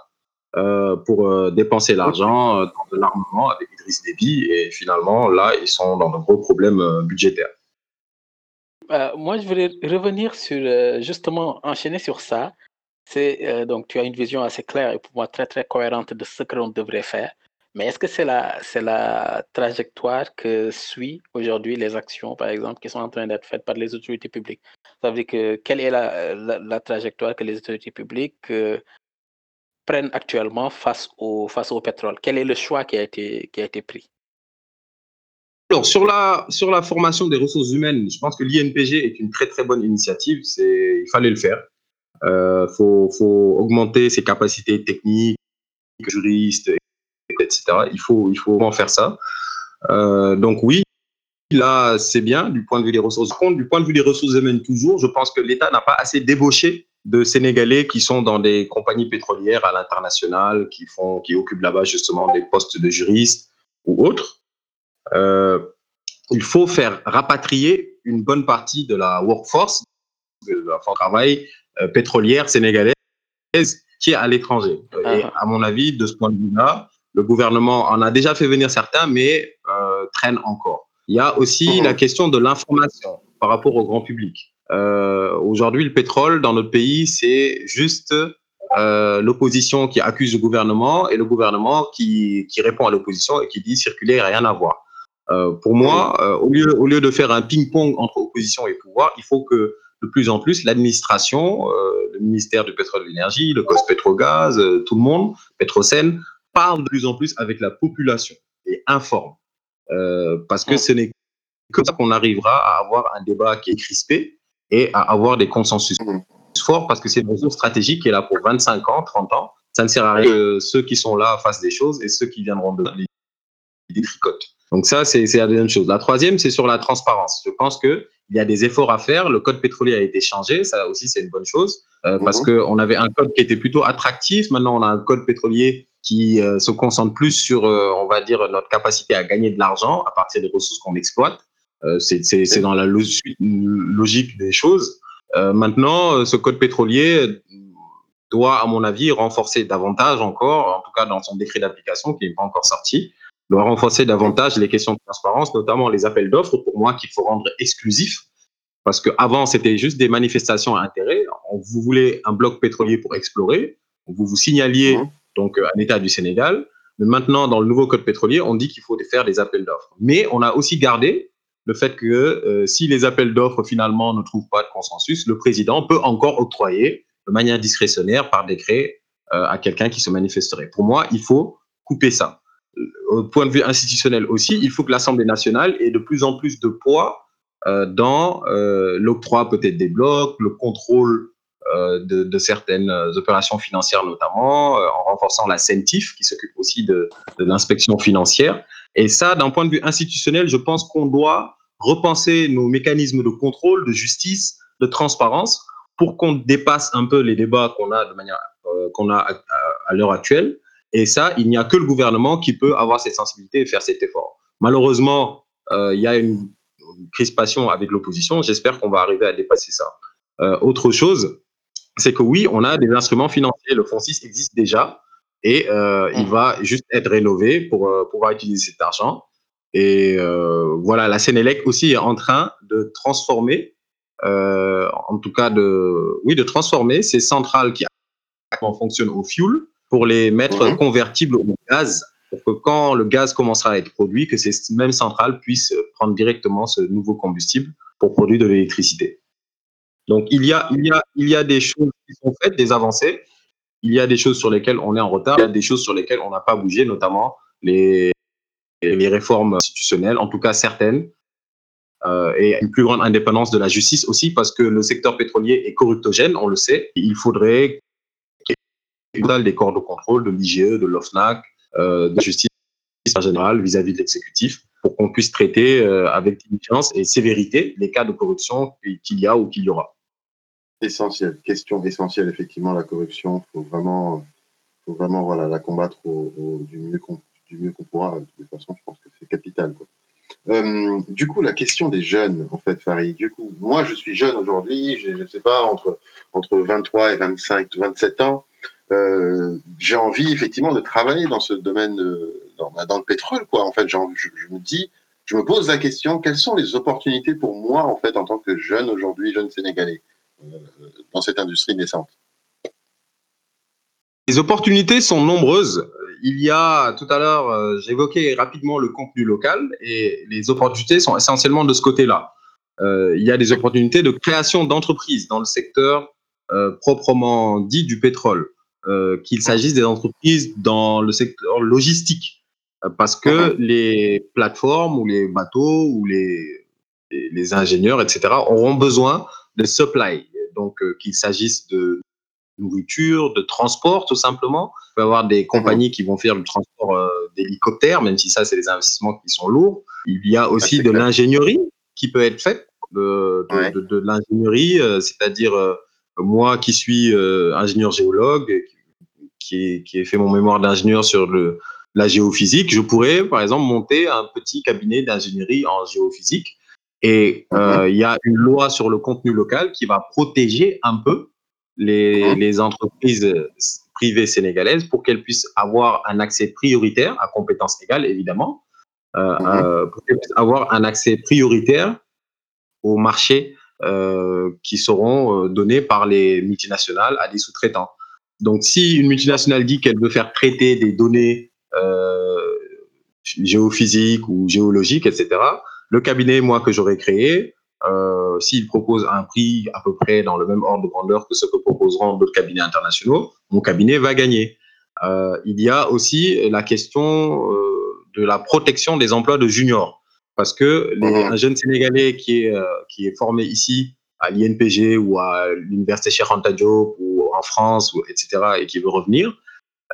euh, pour euh, dépenser l'argent euh, dans de l'armement avec Idriss Déby. Et finalement, là, ils sont dans de gros problèmes budgétaires. Moi, je voulais revenir sur, justement, enchaîner sur ça. C'est donc, tu as une vision assez claire et pour moi très, très cohérente de ce que l'on devrait faire. Mais est-ce que c'est la, c'est la trajectoire que suit aujourd'hui les actions, par exemple, qui sont en train d'être faites par les autorités publiques? Ça veut dire que quelle est la, la, trajectoire que les autorités publiques prennent actuellement face au, face au pétrole? Quel est le choix qui a été, qui a été pris? Alors, sur la, sur la formation des ressources humaines, je pense que l'INPG est une très très bonne initiative. Il fallait le faire. Il euh, faut, faut augmenter ses capacités techniques, juristes, etc. Il faut, il faut vraiment faire ça. Euh, donc oui, là, c'est bien du point de vue des ressources. Du point de vue des ressources humaines, toujours, je pense que l'État n'a pas assez débauché de Sénégalais qui sont dans des compagnies pétrolières à l'international, qui font, qui occupent là-bas justement des postes de juristes ou autres. Euh, il faut faire rapatrier une bonne partie de la workforce, de la force de travail euh, pétrolière sénégalaise qui est à l'étranger. Et Ah. à mon avis, de ce point de vue-là, le gouvernement en a déjà fait venir certains, mais euh, traîne encore. Il y a aussi Mhm. la question de l'information par rapport au grand public. Euh, Aujourd'hui, le pétrole dans notre pays, c'est juste euh, l'opposition qui accuse le gouvernement et le gouvernement qui, qui répond à l'opposition et qui dit circuler, rien à voir. Euh, pour moi, euh, au, lieu, au lieu de faire un ping-pong entre opposition et pouvoir, il faut que de plus en plus l'administration, le ministère du pétrole et de l'énergie, le COS Pétrogaz, euh, tout le monde, Petrosen, parle de plus en plus avec la population et informe. Parce que ce n'est que ça qu'on arrivera à avoir un débat qui est crispé et à avoir des consensus Mm. forts parce que c'est une ressource stratégique qui est là pour 25 ans, 30 ans. Ça ne sert à rien que ceux qui sont là fassent des choses et ceux qui viendront de les détricotent. Donc ça, c'est la deuxième chose. La troisième, c'est sur la transparence. Je pense que il y a des efforts à faire. Le code pétrolier a été changé. Ça aussi, c'est une bonne chose euh, parce Mhm. qu'on avait un code qui était plutôt attractif. Maintenant, on a un code pétrolier qui euh, se concentre plus sur, euh, on va dire, notre capacité à gagner de l'argent à partir des ressources qu'on exploite. Euh, c'est dans la logique des choses. Euh, maintenant, euh, ce code pétrolier doit, à mon avis, renforcer davantage encore, en tout cas dans son décret d'application qui n'est pas encore sorti, doit renforcer davantage les questions de transparence, notamment les appels d'offres, pour moi, qu'il faut rendre exclusifs. Parce qu'avant, c'était juste des manifestations à intérêt. On, vous voulez un bloc pétrolier pour explorer. Vous vous signaliez Mhm. donc à l'État du Sénégal. Mais maintenant, dans le nouveau code pétrolier, on dit qu'il faut faire des appels d'offres. Mais on a aussi gardé le fait que euh, si les appels d'offres finalement ne trouvent pas de consensus, le président peut encore octroyer de manière discrétionnaire par décret euh, à quelqu'un qui se manifesterait. Pour moi, il faut couper ça. Au point de vue institutionnel aussi, il faut que l'Assemblée nationale ait de plus en plus de poids euh, dans euh, l'octroi peut-être des blocs, le contrôle euh, de, certaines opérations financières notamment, euh, en renforçant la CENTIF qui s'occupe aussi de l'inspection financière. Et ça, d'un point de vue institutionnel, je pense qu'on doit repenser nos mécanismes de contrôle, de justice, de transparence pour qu'on dépasse un peu les débats qu'on a de manière euh, qu'on a à, à, à l'heure actuelle. Et ça, il n'y a que le gouvernement qui peut avoir cette sensibilité et faire cet effort. Malheureusement, euh, il y a une, crispation avec l'opposition. J'espère qu'on va arriver à dépasser ça. Euh, autre chose, c'est que oui, on a des instruments financiers. Le Fonds 6 existe déjà et euh, mmh. il va juste être rénové pour pouvoir utiliser cet argent. Et euh, voilà, la Sénélec aussi est en train de transformer, euh, en tout cas de, oui, de transformer ces centrales qui fonctionnent au fuel pour les mettre mmh. convertibles au gaz pour que quand le gaz commencera à être produit, que ces mêmes centrales puissent prendre directement ce nouveau combustible pour produire de l'électricité. Donc il y, a, il, y a, il y a des choses qui sont faites, des avancées. Il y a des choses sur lesquelles on est en retard. Il y a des choses sur lesquelles on n'a pas bougé, notamment les, les réformes institutionnelles, en tout cas certaines, euh, et une plus grande indépendance de la justice aussi, parce que le secteur pétrolier est corruptogène, on le sait. Il faudrait des corps de contrôle de l'IGE, de l'OFNAC, euh, de la justice en général vis-à-vis de l'exécutif, pour qu'on puisse traiter euh, avec diligence et sévérité les cas de corruption qu'il y a ou qu'il y aura. Essentiel, question essentielle, effectivement, la corruption. Il faut vraiment, faut vraiment la combattre du mieux qu'on pourra. De toute façon, je pense que c'est capital. Euh, du coup, la question des jeunes, en fait, Farid. Du coup, moi, je suis jeune aujourd'hui, je ne sais pas, entre, entre 23 et 25, 27 ans. Euh, j'ai envie effectivement de travailler dans ce domaine, dans, dans, le pétrole, quoi. En fait, je, je, me dis, je me pose la question, quelles sont les opportunités pour moi, en fait, en tant que jeune aujourd'hui, jeune sénégalais, euh, dans cette industrie naissante? Les opportunités sont nombreuses. Il y a, tout à l'heure, euh, j'évoquais rapidement le contenu local et les opportunités sont essentiellement de ce côté-là. Euh, il y a des opportunités de création d'entreprises dans le secteur euh, proprement dit du pétrole. Qu'il s'agisse des entreprises dans le secteur logistique, parce que les plateformes ou les bateaux ou les, les, ingénieurs, etc., auront besoin de supply. Donc, qu'il s'agisse de nourriture, de transport, tout simplement. Il peut avoir des compagnies qui vont faire le transport d'hélicoptères, même si ça, c'est des investissements qui sont lourds. Il y a aussi de l'ingénierie qui peut être faite, de, de, de, l'ingénierie, c'est-à-dire moi qui suis ingénieur géologue, qui ai, fait mon mémoire d'ingénieur sur le, la géophysique, je pourrais, par exemple, monter un petit cabinet d'ingénierie en géophysique. Et euh, il y a une loi sur le contenu local qui va protéger un peu les, mhm. les entreprises privées sénégalaises pour qu'elles puissent avoir un accès prioritaire à compétences égales, évidemment, euh, mhm. euh, pour qu'elles puissent avoir un accès prioritaire aux marchés euh, qui seront euh, donnés par les multinationales à des sous-traitants. Donc, si une multinationale dit qu'elle veut faire traiter des données euh, géophysiques ou géologiques, etc., le cabinet, moi, que j'aurais créé, euh, s'il propose un prix à peu près dans le même ordre de grandeur que ce que proposeront d'autres cabinets internationaux, mon cabinet va gagner. Euh, il y a aussi la question euh, de la protection des emplois de juniors. Parce que les, mmh. un jeune Sénégalais qui est, euh, qui est formé ici à l'INPG ou à l'université Cheikh Anta Diop ou en France, ou, etc., et qui veut revenir,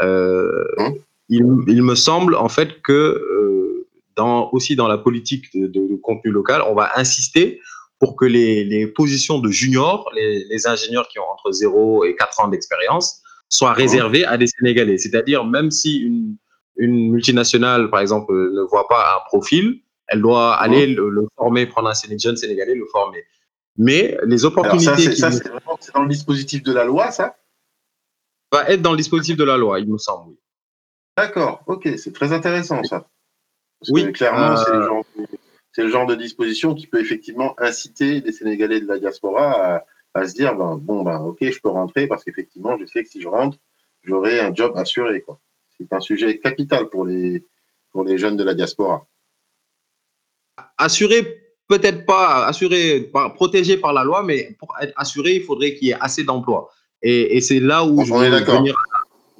hein il, il, me semble en fait que dans, aussi dans la politique de, de, contenu local, on va insister pour que les, les positions de juniors, les, les, ingénieurs qui ont entre 0 et 4 ans d'expérience, soient réservées à des Sénégalais. C'est-à-dire, même si une, une multinationale, par exemple, ne voit pas un profil, elle doit aller le, le former, prendre un jeune Sénégalais, le former. Mais les opportunités. ça, c'est dans le dispositif de la loi, ça? Va être dans le dispositif de la loi, il me semble, D'accord, ok, c'est très intéressant, ça. oui. clairement, euh, c'est le, genre de disposition qui peut effectivement inciter les Sénégalais de la diaspora à, se dire ben, bon, ben, ok, je peux rentrer parce qu'effectivement, je sais que si je rentre, j'aurai un job assuré. C'est un sujet capital pour les, pour les jeunes de la diaspora. Assuré peut-être pas assuré, par, protégé par la loi, mais pour être assuré, il faudrait qu'il y ait assez d'emplois. Et, et c'est là où je vais venir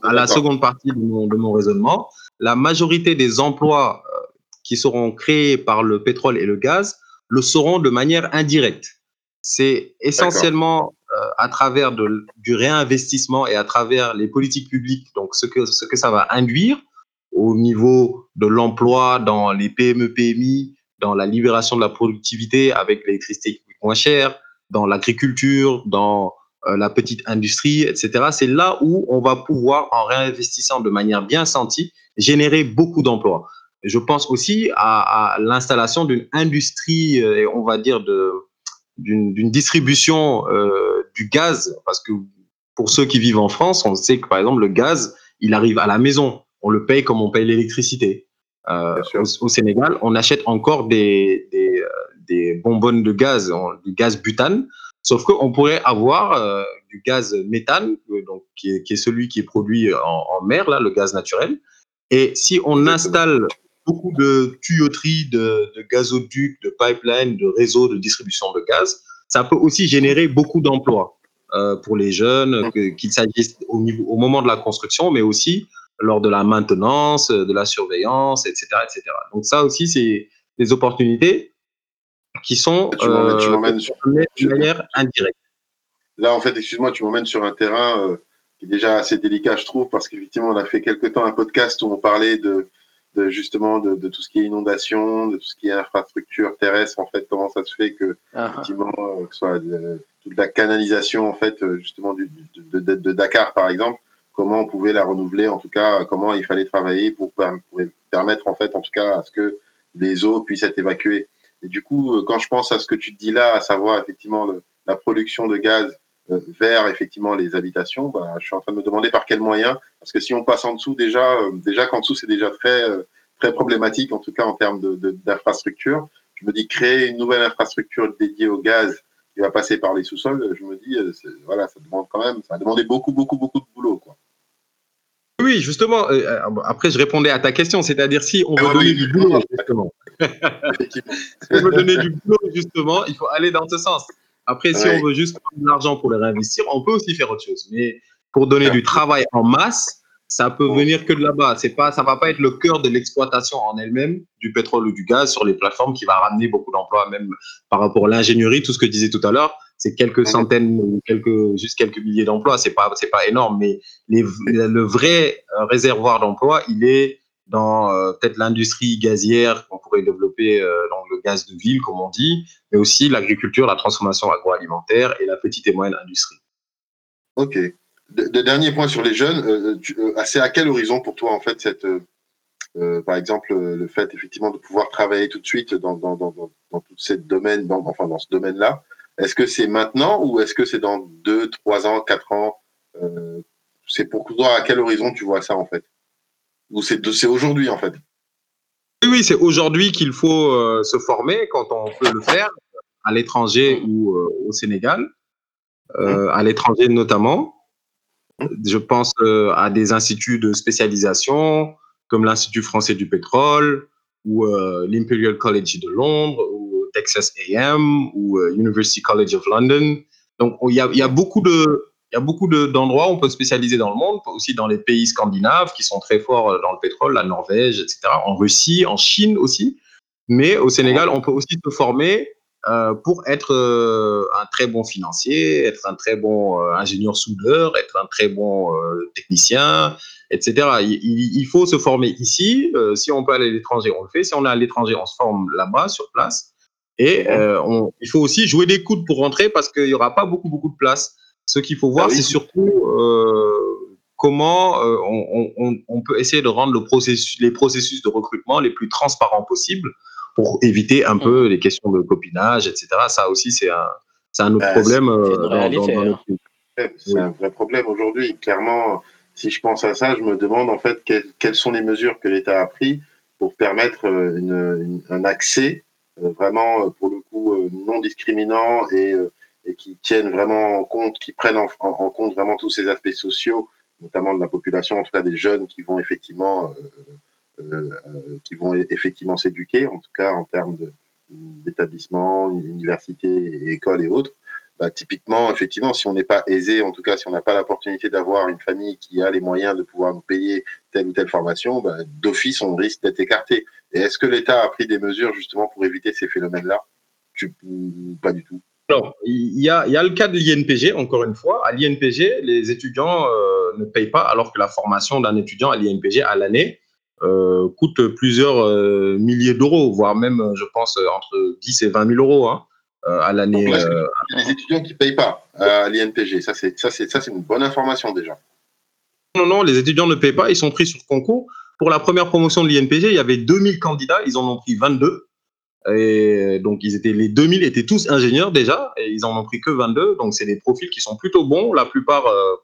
à, la seconde partie de mon, de mon, raisonnement. La majorité des emplois qui seront créés par le pétrole et le gaz le seront de manière indirecte. C'est essentiellement euh, à travers du réinvestissement et à travers les politiques publiques, donc ce que, ce que ça va induire au niveau de l'emploi dans les PME, PMI, dans la libération de la productivité avec l'électricité moins cher, dans l'agriculture, dans euh, la petite industrie, etc. C'est là où on va pouvoir, en réinvestissant de manière bien sentie, générer beaucoup d'emplois. Je pense aussi à, à l'installation d'une industrie, euh, on va dire, d'une distribution euh, du gaz, parce que pour ceux qui vivent en France, on sait que par exemple le gaz, il arrive à la maison, on le paye comme on paye l'électricité. Euh, au, Sénégal, on achète encore des, des, des, bonbonnes de gaz, du gaz butane, sauf qu'on pourrait avoir euh, du gaz méthane, donc, qui est, qui, est, celui qui est produit en, en, mer, là, le gaz naturel, Et si on installe beaucoup de tuyauteries, de, de gazoducs, de pipelines, de réseaux de distribution de gaz, ça peut aussi générer beaucoup d'emplois euh, pour les jeunes, qu'il s'agisse au, niveau, au moment de la construction, mais aussi lors de la maintenance, de la surveillance, etc. etc. Donc ça aussi, c'est des opportunités qui sont tu euh, sur, de manière indirecte. Là, en fait, excuse-moi, tu m'emmènes sur un terrain euh, qui est déjà assez délicat, je trouve, parce qu'effectivement, on a fait quelque temps un podcast où on parlait de, de justement de, de, tout ce qui est inondation, de tout ce qui est infrastructure terrestre, en fait, comment ça se fait que, ah. effectivement, euh, que ce soit toute la canalisation, en fait, justement, du, de, de, Dakar, par exemple, comment on pouvait la renouveler, en tout cas, comment il fallait travailler pour, pour permettre, en fait, en tout cas, à ce que les eaux puissent être évacuées. Et du coup, euh, quand je pense à ce que tu dis là, à savoir effectivement la production de gaz euh, vers effectivement les habitations, bah, je suis en train de me demander par quels moyens, parce que si on passe en dessous déjà, euh, déjà qu'en dessous c'est déjà très très problématique en tout cas en termes d'infrastructure. je me dis créer une nouvelle infrastructure dédiée au gaz qui va passer par les sous-sols, je me dis voilà, ça demande quand même, ça va demander beaucoup beaucoup beaucoup de boulot quoi. Oui, justement. après, je répondais à ta question, c'est-à-dire si on veut donner du boulot, justement. <laughs> <laughs> si on veut donner du boulot, justement, il faut aller dans ce sens. Après, si on veut juste prendre de l'argent pour le réinvestir, on peut aussi faire autre chose. Mais pour donner du travail en masse, ça peut venir que de là-bas. C'est pas, ça va pas être le cœur de l'exploitation en elle-même du pétrole ou du gaz sur les plateformes qui va ramener beaucoup d'emplois, même par rapport à l'ingénierie, tout ce que je disais tout à l'heure. C'est quelques centaines ou quelques, juste quelques milliers d'emplois. C'est pas, c'est pas énorme, mais les, le vrai réservoir d'emplois, il est dans euh, peut-être l'industrie gazière qu'on pourrait développer euh, le gaz de ville, comme on dit, mais aussi l'agriculture, la transformation agroalimentaire et la petite et moyenne industrie. Ok. De, dernier point sur les jeunes, euh, c'est à quel horizon pour toi en fait cette, par exemple, le fait effectivement de pouvoir travailler tout de suite dans, dans, dans, ce domaine, enfin dans ce domaine-là, est-ce que c'est maintenant ou est-ce que c'est dans deux, trois ans, quatre ans C'est pour toi à quel horizon tu vois ça en fait? Ou c'est aujourd'hui, en fait Oui, c'est aujourd'hui qu'il faut euh, se former quand on peut le faire, à l'étranger ou euh, au Sénégal, euh, mmh. à l'étranger notamment. Mmh. Je pense à des instituts de spécialisation comme l'Institut français du pétrole ou l'Imperial College de Londres ou Texas AM ou University College of London. Donc, il y a, y a beaucoup de, il y a beaucoup d'endroits où on peut se spécialiser dans le monde, aussi dans les pays scandinaves qui sont très forts euh, dans le pétrole, la Norvège, etc., en Russie, en Chine aussi. Mais au Sénégal, on peut aussi se former euh, pour être euh, un très bon financier, être un très bon ingénieur soudeur, être un très bon technicien, etc. Il, faut se former ici. si on peut aller à l'étranger, on le fait. Si on est à l'étranger, on se forme là-bas, sur place. Et il faut aussi jouer des coudes pour rentrer parce qu'il n'y aura pas beaucoup, beaucoup de place. Ce qu'il faut voir, ah c'est surtout euh, comment euh, on, peut essayer de rendre le processus, les processus de recrutement les plus transparents possibles pour éviter un peu les questions de copinage, etc. Ça aussi, c'est un, un autre problème. C'est un vrai problème aujourd'hui. Clairement, si je pense à ça, je me demande en fait quelles, sont les mesures que l'État a prises pour permettre euh, un accès vraiment, pour le coup, non discriminant et et qui tiennent vraiment en compte, qui prennent en, compte vraiment tous ces aspects sociaux, notamment de la population, en tout cas des jeunes qui vont effectivement, euh, euh, euh, effectivement s'éduquer, en tout cas en termes d'établissement, université, école et autres. Bah, typiquement, effectivement, si on n'est pas aisé, en tout cas, si on n'a pas l'opportunité d'avoir une famille qui a les moyens de pouvoir nous payer telle ou telle formation, bah, d'office, on risque d'être écarté. Et est-ce que l'État a pris des mesures justement pour éviter ces phénomènes-là? Pas du tout? Alors, il y a, il y a le cas de l'INPG, encore une fois. À l'INPG, les étudiants euh, ne payent pas, alors que la formation d'un étudiant à l'INPG à l'année euh, coûte plusieurs euh, milliers d'euros, voire même, je pense, entre 10 et 20 000 euros hein, à l'année. Les étudiants qui ne payent pas à l'INPG, ça c'est une bonne information déjà. Non, non, les étudiants ne payent pas, ils sont pris sur concours. Pour la première promotion de l'INPG, il y avait 2000 candidats, ils en ont pris 22. Et donc, ils étaient, les 2000 étaient tous ingénieurs déjà, et ils en ont pris que 22. Donc, c'est des profils qui sont plutôt bons. La plupart, euh,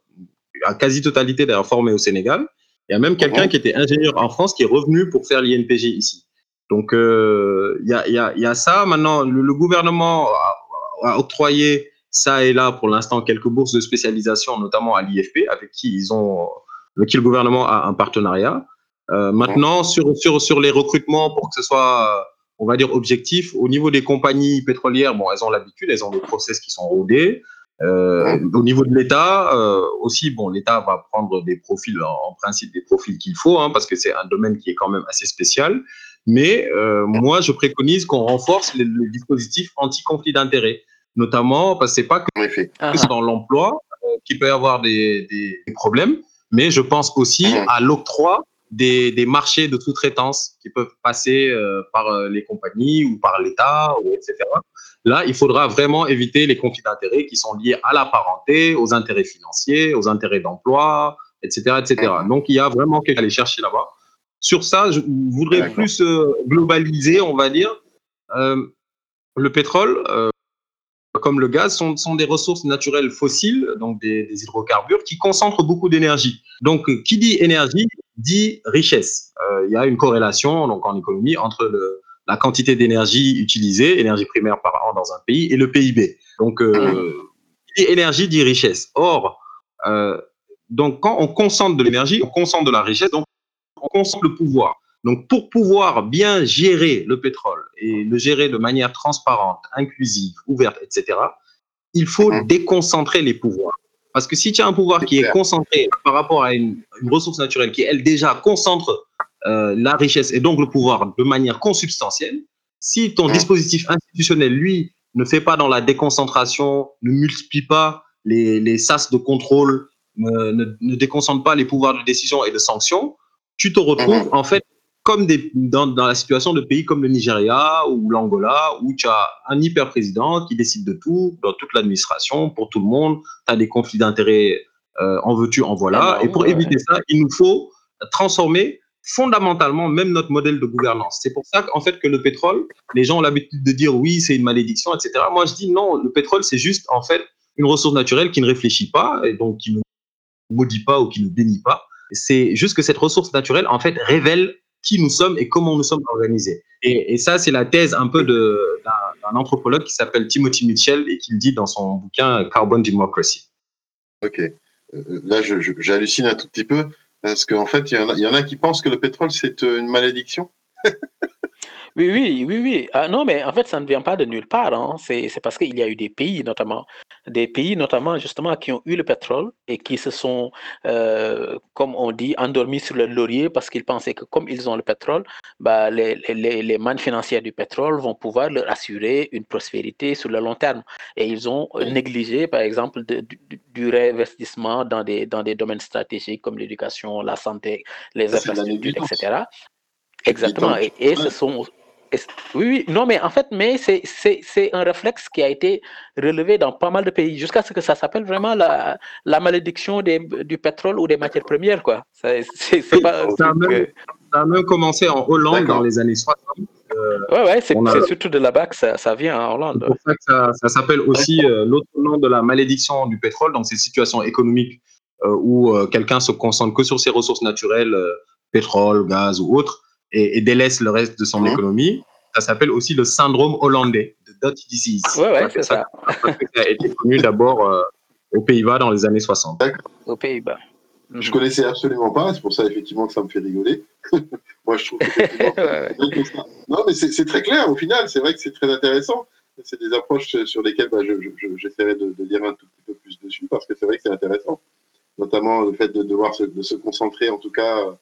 la quasi-totalité d'ailleurs formés au Sénégal. Il y a même quelqu'un qui était ingénieur en France qui est revenu pour faire l'INPG ici. Donc, euh, il y, a, y, a, y, a, ça. Maintenant, le, gouvernement a, a, octroyé ça et là, pour l'instant, quelques bourses de spécialisation, notamment à l'IFP, avec qui ils ont, avec qui le gouvernement a un partenariat. Euh, maintenant, sur, sur, sur les recrutements, pour que ce soit, on va dire, objectif, au niveau des compagnies pétrolières, bon, elles ont l'habitude, elles ont des process qui sont rodés. Euh, au niveau de l'État euh, aussi, bon, l'État va prendre des profils, en, principe des profils qu'il faut, hein, parce que c'est un domaine qui est quand même assez spécial. Mais euh, moi, je préconise qu'on renforce les, dispositifs anti-conflit d'intérêts, notamment parce que c'est pas que ah. dans l'emploi euh, qu'il peut y avoir des, des, problèmes, mais je pense aussi Mhm. à l'octroi des, des marchés de sous-traitance qui peuvent passer euh, par euh, les compagnies ou par l'État, ou etc. Là, il faudra vraiment éviter les conflits d'intérêts qui sont liés à la parenté, aux intérêts financiers, aux intérêts d'emploi, etc., etc. Donc, il y a vraiment quelque chose à aller chercher là-bas. Sur ça, je voudrais plus euh, globaliser, on va dire. Euh, le pétrole, comme le gaz, sont, sont des ressources naturelles fossiles, donc des, hydrocarbures, qui concentrent beaucoup d'énergie. Donc, qui dit énergie dit richesse. Euh, Il y a une corrélation donc en économie entre la quantité d'énergie utilisée, énergie primaire par an dans un pays, et le PIB. Donc, euh, qui dit énergie dit richesse. Or, euh, donc quand on concentre de l'énergie, on concentre de la richesse, donc on concentre le pouvoir. Donc, pour pouvoir bien gérer le pétrole et le gérer de manière transparente, inclusive, ouverte, etc., il faut déconcentrer les pouvoirs. Parce que si tu as un pouvoir qui est concentré par rapport à une, une ressource naturelle qui, elle, déjà concentre euh, la richesse et donc le pouvoir de manière consubstantielle, si ton dispositif institutionnel, lui, ne fait pas dans la déconcentration, ne multiplie pas les, les sas de contrôle, ne, déconcentre pas les pouvoirs de décision et de sanction, tu te retrouves en fait comme des, dans, dans la situation de pays comme le Nigeria ou l'Angola, où tu as un hyper-président qui décide de tout, dans toute l'administration, pour tout le monde, tu as des conflits d'intérêts, euh, en veux-tu, en voilà. Énorme, et pour ouais. éviter ça, il nous faut transformer fondamentalement même notre modèle de gouvernance. C'est pour ça qu'en fait que le pétrole, les gens ont l'habitude de dire oui, c'est une malédiction, etc. Moi, je dis non, le pétrole, c'est juste en fait une ressource naturelle qui ne réfléchit pas et donc qui ne maudit pas ou qui ne bénit pas. C'est juste que cette ressource naturelle, en fait, révèle qui nous sommes et comment nous sommes organisés. Et, ça, c'est la thèse un peu d'un anthropologue qui s'appelle Timothy Mitchell et qui le dit dans son bouquin Carbon Democracy. Ok. Euh, Là, je- je- j'hallucine un tout petit peu parce qu'en fait, il y, en a- qui pensent que le pétrole, c'est euh, une malédiction. <laughs> Oui, oui, oui, oui. Ah, non, mais en fait, ça ne vient pas de nulle part. hein. C'est, c'est parce qu'il y a eu des pays, notamment, des pays, notamment, justement, qui ont eu le pétrole et qui se sont, euh, comme on dit, endormis sur le laurier parce qu'ils pensaient que comme ils ont le pétrole, bah, les, les- les, mannes financières du pétrole vont pouvoir leur assurer une prospérité sur le long terme. Et ils ont euh, négligé, par exemple, de- du, du réinvestissement dans des, dans des domaines stratégiques comme l'éducation, la santé, les Ça, c'est de la infrastructures, négligence. etc. Exactement. Et, et ce sont. Oui, oui, non, mais en fait, mais c'est un réflexe qui a été relevé dans pas mal de pays, jusqu'à ce que ça s'appelle vraiment la, la malédiction des, du pétrole ou des matières premières, quoi. Pas Ça a même- euh, Ça a même commencé en Hollande dans les années 60. Ouais, ouais, c'est a- surtout de là-bas que ça, ça vient en Hollande. pour ça que ça, ça s'appelle aussi euh, l'autre nom de la malédiction du pétrole, donc ces situations économiques euh, où euh, quelqu'un se concentre que sur ses ressources naturelles, euh, pétrole, gaz ou autre, et, et délaisse le reste de son économie. Ça s'appelle aussi le syndrome hollandais, de Dutch disease. Ouais, ouais, c'est ça, ça a été connu d'abord euh, aux Pays-Bas dans les années 60. aux Pays-Bas. Je Mhm. connaissais absolument pas, c'est pour ça effectivement que ça me fait rigoler. <laughs> Moi, je trouve que <laughs> Ouais, ça- Non, mais c'est c'est très clair au final, c'est vrai que c'est très intéressant. C'est des approches sur lesquelles bah, je- je- j'essaierai de, de dire un tout petit peu plus dessus parce que c'est vrai que c'est intéressant. Notamment le fait de devoir se, de se concentrer en tout cas euh,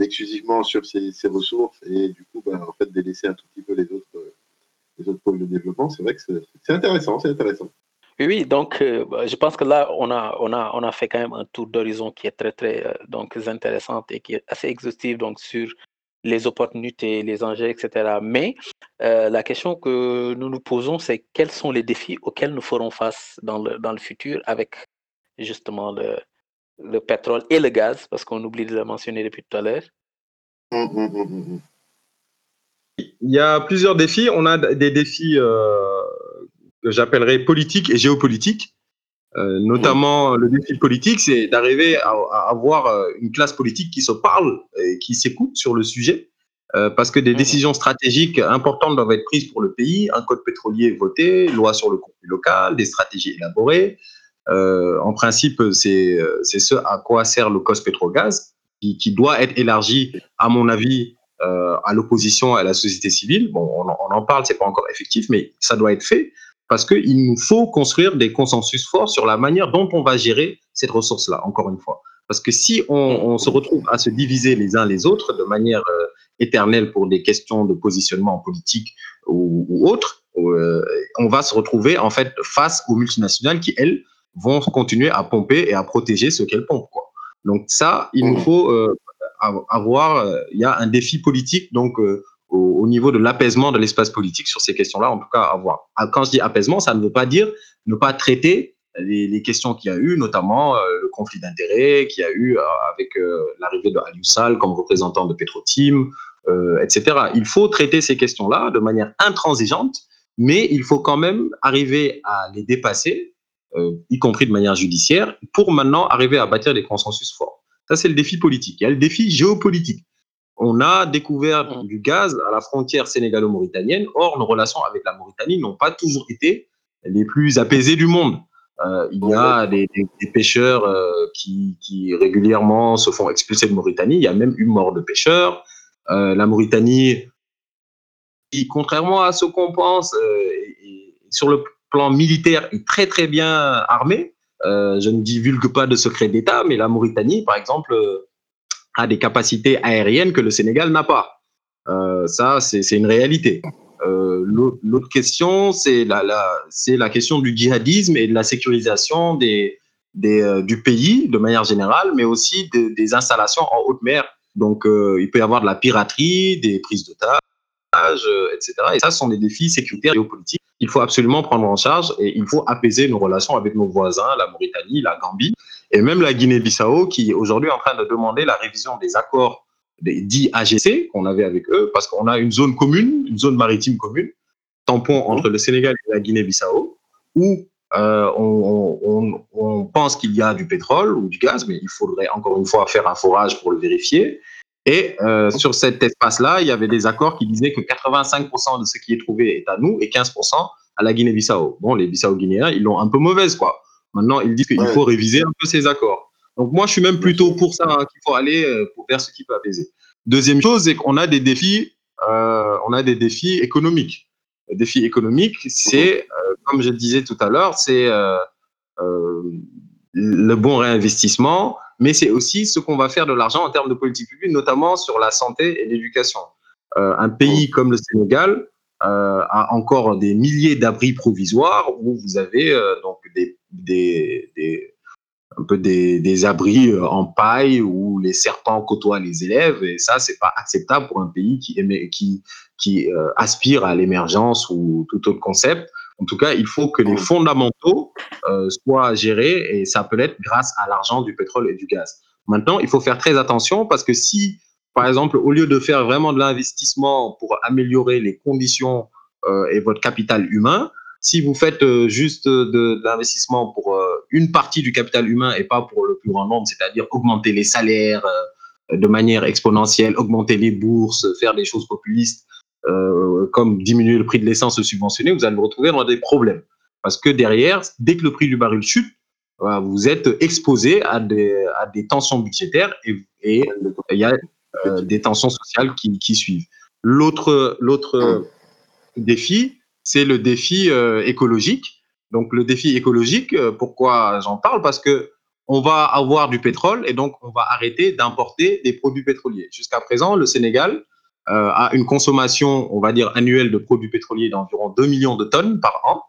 exclusivement sur ces ressources et du coup bah, en fait délaisser un tout petit peu les autres, euh, les autres pôles de développement. C'est vrai que c'est intéressant, c'est intéressant. Oui, donc euh, bah, je pense que là, on a, on a, on a fait quand même un tour d'horizon qui est très, très euh, donc, intéressant et qui est assez exhaustif donc, sur les opportunités, les enjeux, etc. Mais la question que nous nous posons, c'est quels sont les défis auxquels nous ferons face dans le, dans le futur avec justement le, le pétrole et le gaz, parce qu'on oublie de le mentionner depuis tout à l'heure. Hum, hum, hum. Il y a plusieurs défis. On a des défis euh, que j'appellerais politiques et géopolitiques. Euh, notamment, le défi politique, c'est d'arriver à, à avoir euh, une classe politique qui se parle et qui s'écoute sur le sujet. Euh, parce que des Mhm. décisions stratégiques importantes doivent être prises pour le pays, un code pétrolier voté, loi sur le contenu local, des stratégies élaborées. Euh, en principe, c'est euh, c'est ce à quoi sert le COS pétrogaz. qui, doit être élargi, à mon avis, euh, à l'opposition, à la société civile. Bon, on, en parle, c'est pas encore effectif, mais ça doit être fait parce qu'il nous faut construire des consensus forts sur la manière dont on va gérer cette ressource-là, encore une fois. Parce que si on, se retrouve à se diviser les uns les autres de manière éternelle pour des questions de positionnement politique ou, ou autre, on va se retrouver en fait face aux multinationales qui, elles, vont continuer à pomper et à protéger ce qu'elles pompent. Quoi. Donc ça, il nous faut euh, avoir, il y a un défi politique donc euh, au, au, niveau de l'apaisement de l'espace politique sur ces questions-là, en tout cas à voir. Quand je dis apaisement, ça ne veut pas dire ne pas traiter les, les questions qu'il y a eu, notamment euh, le conflit d'intérêts qu'il y a eu euh, avec euh, l'arrivée de Aliou comme représentant de Petrotim, etc. Il faut traiter ces questions-là de manière intransigeante, mais il faut quand même arriver à les dépasser, y compris de manière judiciaire, pour maintenant arriver à bâtir des consensus forts. Ça, c'est le défi politique. Il y a le défi géopolitique on a découvert du gaz à la frontière sénégalo-mauritanienne. Or, nos relations avec la Mauritanie n'ont pas toujours été les plus apaisées du monde. Euh, il y a des, des, des pêcheurs euh, qui, qui, régulièrement se font expulser de Mauritanie. Il y a même eu mort de pêcheurs. Euh, la Mauritanie, qui, contrairement à ce qu'on pense, sur le plan militaire, est très très bien armée. je ne divulgue pas de secret d'État, mais la Mauritanie, par exemple, a des capacités aériennes que le Sénégal n'a pas. Euh, ça, c'est une réalité. Euh, L'autre question, c'est la, question du djihadisme et de la sécurisation euh, du pays de manière générale, mais aussi de, des installations en haute mer. Donc, euh, il peut y avoir de la piraterie, des prises d'otages, etc. Et ça, ce sont des défis sécuritaires et géopolitiques qu'il faut absolument prendre en charge et il faut apaiser nos relations avec nos voisins, la Mauritanie, la Gambie et même la Guinée-Bissau qui aujourd'hui est en train de demander la révision des accords des dits AGC qu'on avait avec eux parce qu'on a une zone commune, une zone maritime commune, tampon entre le Sénégal et la Guinée-Bissau où euh, on, on, on, pense qu'il y a du pétrole ou du gaz, mais il faudrait encore une fois faire un forage pour le vérifier. Et euh, sur cet espace-là, il y avait des accords qui disaient que 85% de ce qui est trouvé est à nous et 15% à la Guinée-Bissau. Bon, les Bissau-Guinéens, ils l'ont un peu mauvaise, quoi. Maintenant, ils disent qu'il ouais. faut réviser un peu ces accords. Donc moi, je suis même plutôt pour ça, hein, qu'il faut aller euh, pour faire ce qui peut apaiser. Deuxième chose, c'est qu'on a des défis, euh, on a des défis économiques. Le défi économique, c'est, euh, comme je le disais tout à l'heure, c'est le bon réinvestissement, mais c'est aussi ce qu'on va faire de l'argent en termes de politique publique, notamment sur la santé et l'éducation. Euh, un pays comme le Sénégal a encore des milliers d'abris provisoires où vous avez donc des abris en paille où les serpents côtoient les élèves et ça c'est pas acceptable pour un pays qui euh, aspire à l'émergence ou tout autre concept. En tout cas, il faut que les fondamentaux euh, soient gérés et ça peut être grâce à l'argent du pétrole et du gaz. Maintenant, il faut faire très attention parce que si, par exemple, au lieu de faire vraiment de l'investissement pour améliorer les conditions euh, et votre capital humain, si vous faites euh, juste de, de l'investissement pour une partie du capital humain et pas pour le plus grand nombre, c'est-à-dire augmenter les salaires de manière exponentielle, augmenter les bourses, faire des choses populistes, euh, comme diminuer le prix de l'essence subventionné, vous allez vous retrouver dans des problèmes. Parce que derrière, dès que le prix du baril chute, vous êtes exposé à des, tensions budgétaires et, il y a euh, des tensions sociales qui, suivent. L'autre, défi, c'est le défi euh, écologique. Donc le défi écologique, euh, pourquoi j'en parle? Parce que on va avoir du pétrole et donc on va arrêter d'importer des produits pétroliers. Jusqu'à présent, le Sénégal euh, a une consommation, on va dire, annuelle de produits pétroliers d'environ 2 millions de tonnes par an,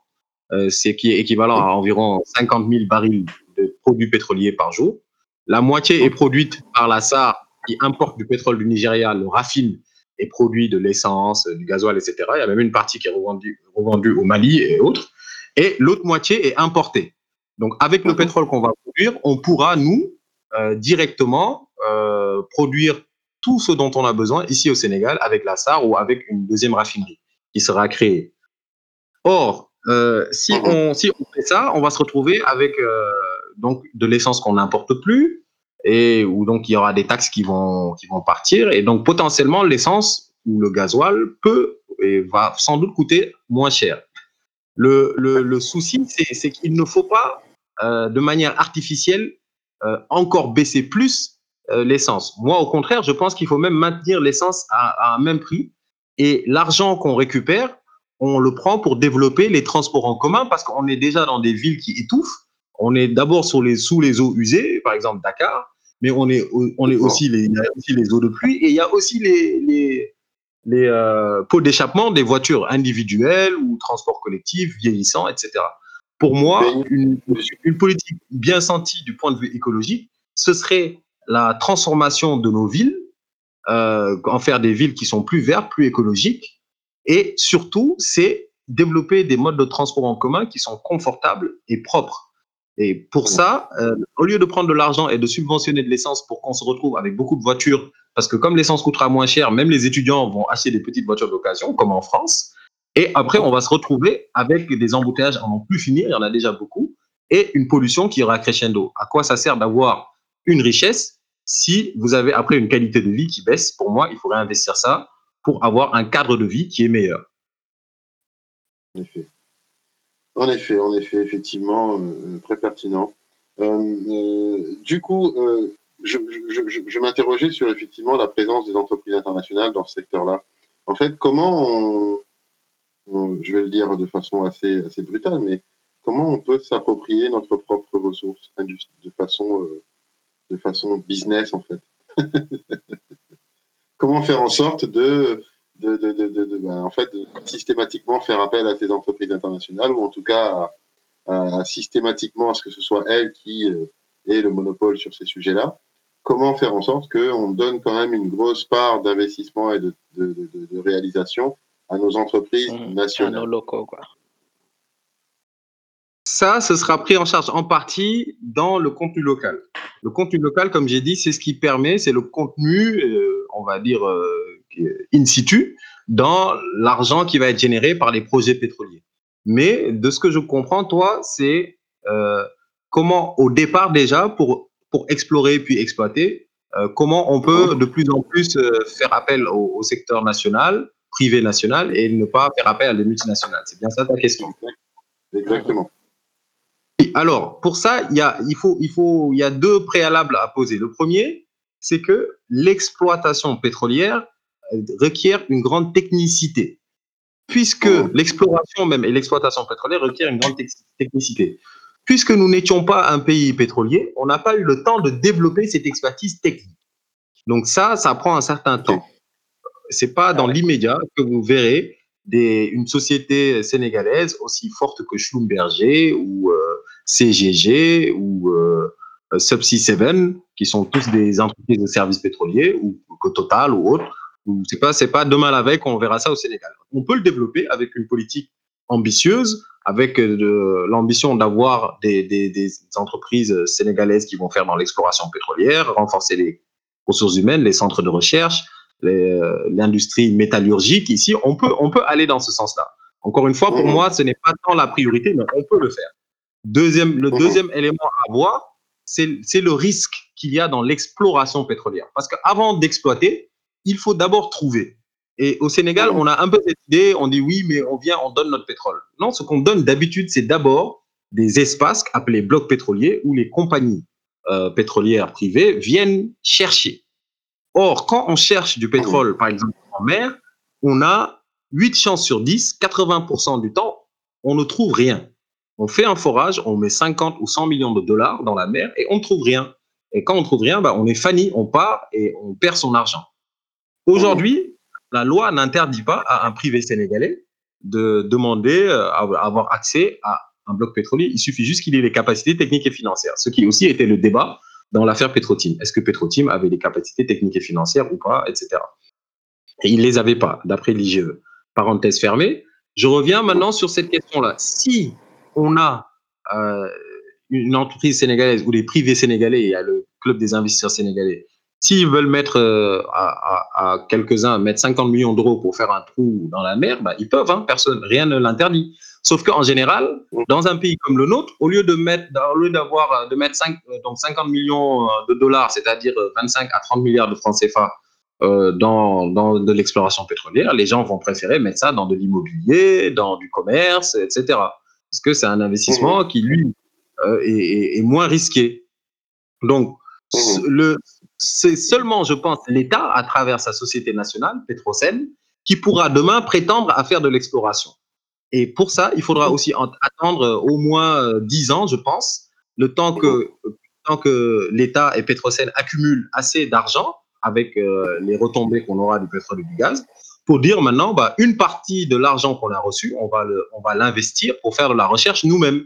euh, ce qui est équivalent à environ 50 000 barils de produits pétroliers par jour. La moitié est produite par la SAR qui importe du pétrole du Nigeria, le raffine et produit de l'essence, du gasoil, etc. Il y a même une partie qui est revendue, revendue au Mali et autres. Et l'autre moitié est importée. Donc, avec le pétrole qu'on va produire, on pourra, nous, euh, directement euh, produire tout ce dont on a besoin ici au Sénégal avec la SAR ou avec une deuxième raffinerie qui sera créée. Or, euh, si, on, si on fait ça, on va se retrouver avec euh, donc de l'essence qu'on n'importe plus et où donc il y aura des taxes qui vont, qui vont partir et donc potentiellement l'essence ou le gasoil peut et va sans doute coûter moins cher. Le, le, le souci, c'est qu'il ne faut pas, euh, de manière artificielle, encore baisser plus euh, l'essence. Moi, au contraire, je pense qu'il faut même maintenir l'essence à, un même prix. Et l'argent qu'on récupère, on le prend pour développer les transports en commun parce qu'on est déjà dans des villes qui étouffent. On est d'abord les, sous les eaux usées, par exemple Dakar, mais on est, on est aussi, les, il y a aussi les eaux de pluie et il y a aussi les, les, les euh, pots d'échappement des voitures individuelles ou transports collectifs vieillissants, etc. Pour moi, une, une, politique bien sentie du point de vue écologique, ce serait la transformation de nos villes, euh, en faire des villes qui sont plus vertes, plus écologiques, et surtout, c'est développer des modes de transport en commun qui sont confortables et propres. Et pour ça, euh, au lieu de prendre de l'argent et de subventionner de l'essence pour qu'on se retrouve avec beaucoup de voitures, parce que comme l'essence coûtera moins cher, même les étudiants vont acheter des petites voitures d'occasion, comme en France. Et après, on va se retrouver avec des embouteillages à n'en plus finir, il y en a déjà beaucoup, et une pollution qui ira crescendo. À quoi ça sert d'avoir une richesse si vous avez après une qualité de vie qui baisse Pour moi, il faudrait investir ça pour avoir un cadre de vie qui est meilleur. En effet. En effet, en effet, effectivement, euh, très pertinent. Euh, euh, du coup, je, je, m'interrogeais sur effectivement la présence des entreprises internationales dans ce secteur-là. En fait, comment on, je vais le dire de façon assez, assez brutale, mais comment on peut s'approprier notre propre ressource de façon, de façon business en fait <laughs> Comment faire en sorte de de, de, de, en fait, systématiquement faire appel à ces entreprises internationales ou en tout cas à, systématiquement à ce que ce soit elles qui euh, aient le monopole sur ces sujets-là. Comment faire en sorte qu'on donne quand même une grosse part d'investissement et de, réalisation à nos entreprises mmh, nationales. À nos locaux, quoi. Ça, ce sera pris en charge en partie dans le contenu local. Le contenu local, comme j'ai dit, c'est ce qui permet, c'est le contenu, euh, on va dire, euh, in situ dans l'argent qui va être généré par les projets pétroliers. Mais de ce que je comprends, toi, c'est euh, comment au départ déjà, pour, pour explorer puis exploiter, comment on peut de plus en plus faire appel au, secteur national, privé national, et ne pas faire appel à des multinationales. C'est bien ça ta question? Exactement. Alors, pour ça, il y a, il, faut, il, faut, il y a deux préalables à poser. Le premier, c'est que l'exploitation pétrolière requiert une grande technicité, puisque oh. l'exploration même et l'exploitation pétrolière requièrent une grande technicité. Puisque nous n'étions pas un pays pétrolier, on n'a pas eu le temps de développer cette expertise technique. Donc ça, ça prend un certain temps. C'est pas dans l'immédiat que vous verrez une société sénégalaise aussi forte que Schlumberger ou euh, CGG ou euh, Subsea 7, qui sont tous des entreprises de services pétroliers ou que Total ou autres, c'est pas, pas demain la veille qu'on verra ça au Sénégal. On peut le développer avec une politique ambitieuse, avec euh, l'ambition d'avoir des, entreprises sénégalaises qui vont faire dans l'exploration pétrolière, renforcer les ressources humaines, les centres de recherche, l'industrie métallurgique. Ici, on peut, on peut aller dans ce sens-là. Encore une fois, pour mmh. moi, ce n'est pas tant la priorité, mais on peut le faire. Deuxième, le mmh. deuxième élément à voir, c'est le risque qu'il y a dans l'exploration pétrolière. Parce qu'avant d'exploiter, il faut d'abord trouver. Et au Sénégal, on a un peu cette idée, on dit oui, mais on vient, on donne notre pétrole. Non, ce qu'on donne d'habitude, c'est d'abord des espaces appelés blocs pétroliers où les compagnies euh, pétrolières privées viennent chercher. Or, quand on cherche du pétrole, par exemple en mer, on a 8 chances sur 10, 80% du temps, on ne trouve rien. On fait un forage, on met 50 ou 100 millions de dollars dans la mer et on ne trouve rien. Et quand on ne trouve rien, bah, on est fanny, on part et on perd son argent. Aujourd'hui, la loi n'interdit pas à un privé sénégalais de demander euh, à avoir accès à un bloc pétrolier. Il suffit juste qu'il ait les capacités techniques et financières, ce qui aussi était le débat dans l'affaire Petrotim. Est-ce que Petrotim avait les capacités techniques et financières ou pas, etc. Et il les avait pas, d'après l'IGE. Parenthèse fermée. Je reviens maintenant sur cette question-là. Si on a euh, une entreprise sénégalaise ou les privés sénégalais, il y a le club des investisseurs sénégalais, S'ils veulent mettre euh, à, quelques-uns, mettre 50 millions d'euros pour faire un trou dans la mer, bah, ils peuvent, hein, personne, rien ne l'interdit. Sauf qu'en général, dans un pays comme le nôtre, au lieu de mettre, au lieu d'avoir, euh, de mettre 5, euh, donc 50 millions de dollars, c'est-à-dire 25 à 30 milliards de francs CFA, dans, dans de l'exploration pétrolière, les gens vont préférer mettre ça dans de l'immobilier, dans du commerce, etc. Parce que c'est un investissement mmh. qui, lui, est, est, moins risqué. Donc, mmh. le, c'est seulement, je pense, l'État, à travers sa société nationale, Petrosen, qui pourra demain prétendre à faire de l'exploration. Et pour ça, il faudra aussi attendre au moins 10 ans, je pense, le temps que, tant que l'État et Petrosen accumulent assez d'argent avec euh, les retombées qu'on aura du pétrole et du gaz, pour dire maintenant, bah, une partie de l'argent qu'on a reçu, on va, le, on va l'investir pour faire de la recherche nous-mêmes.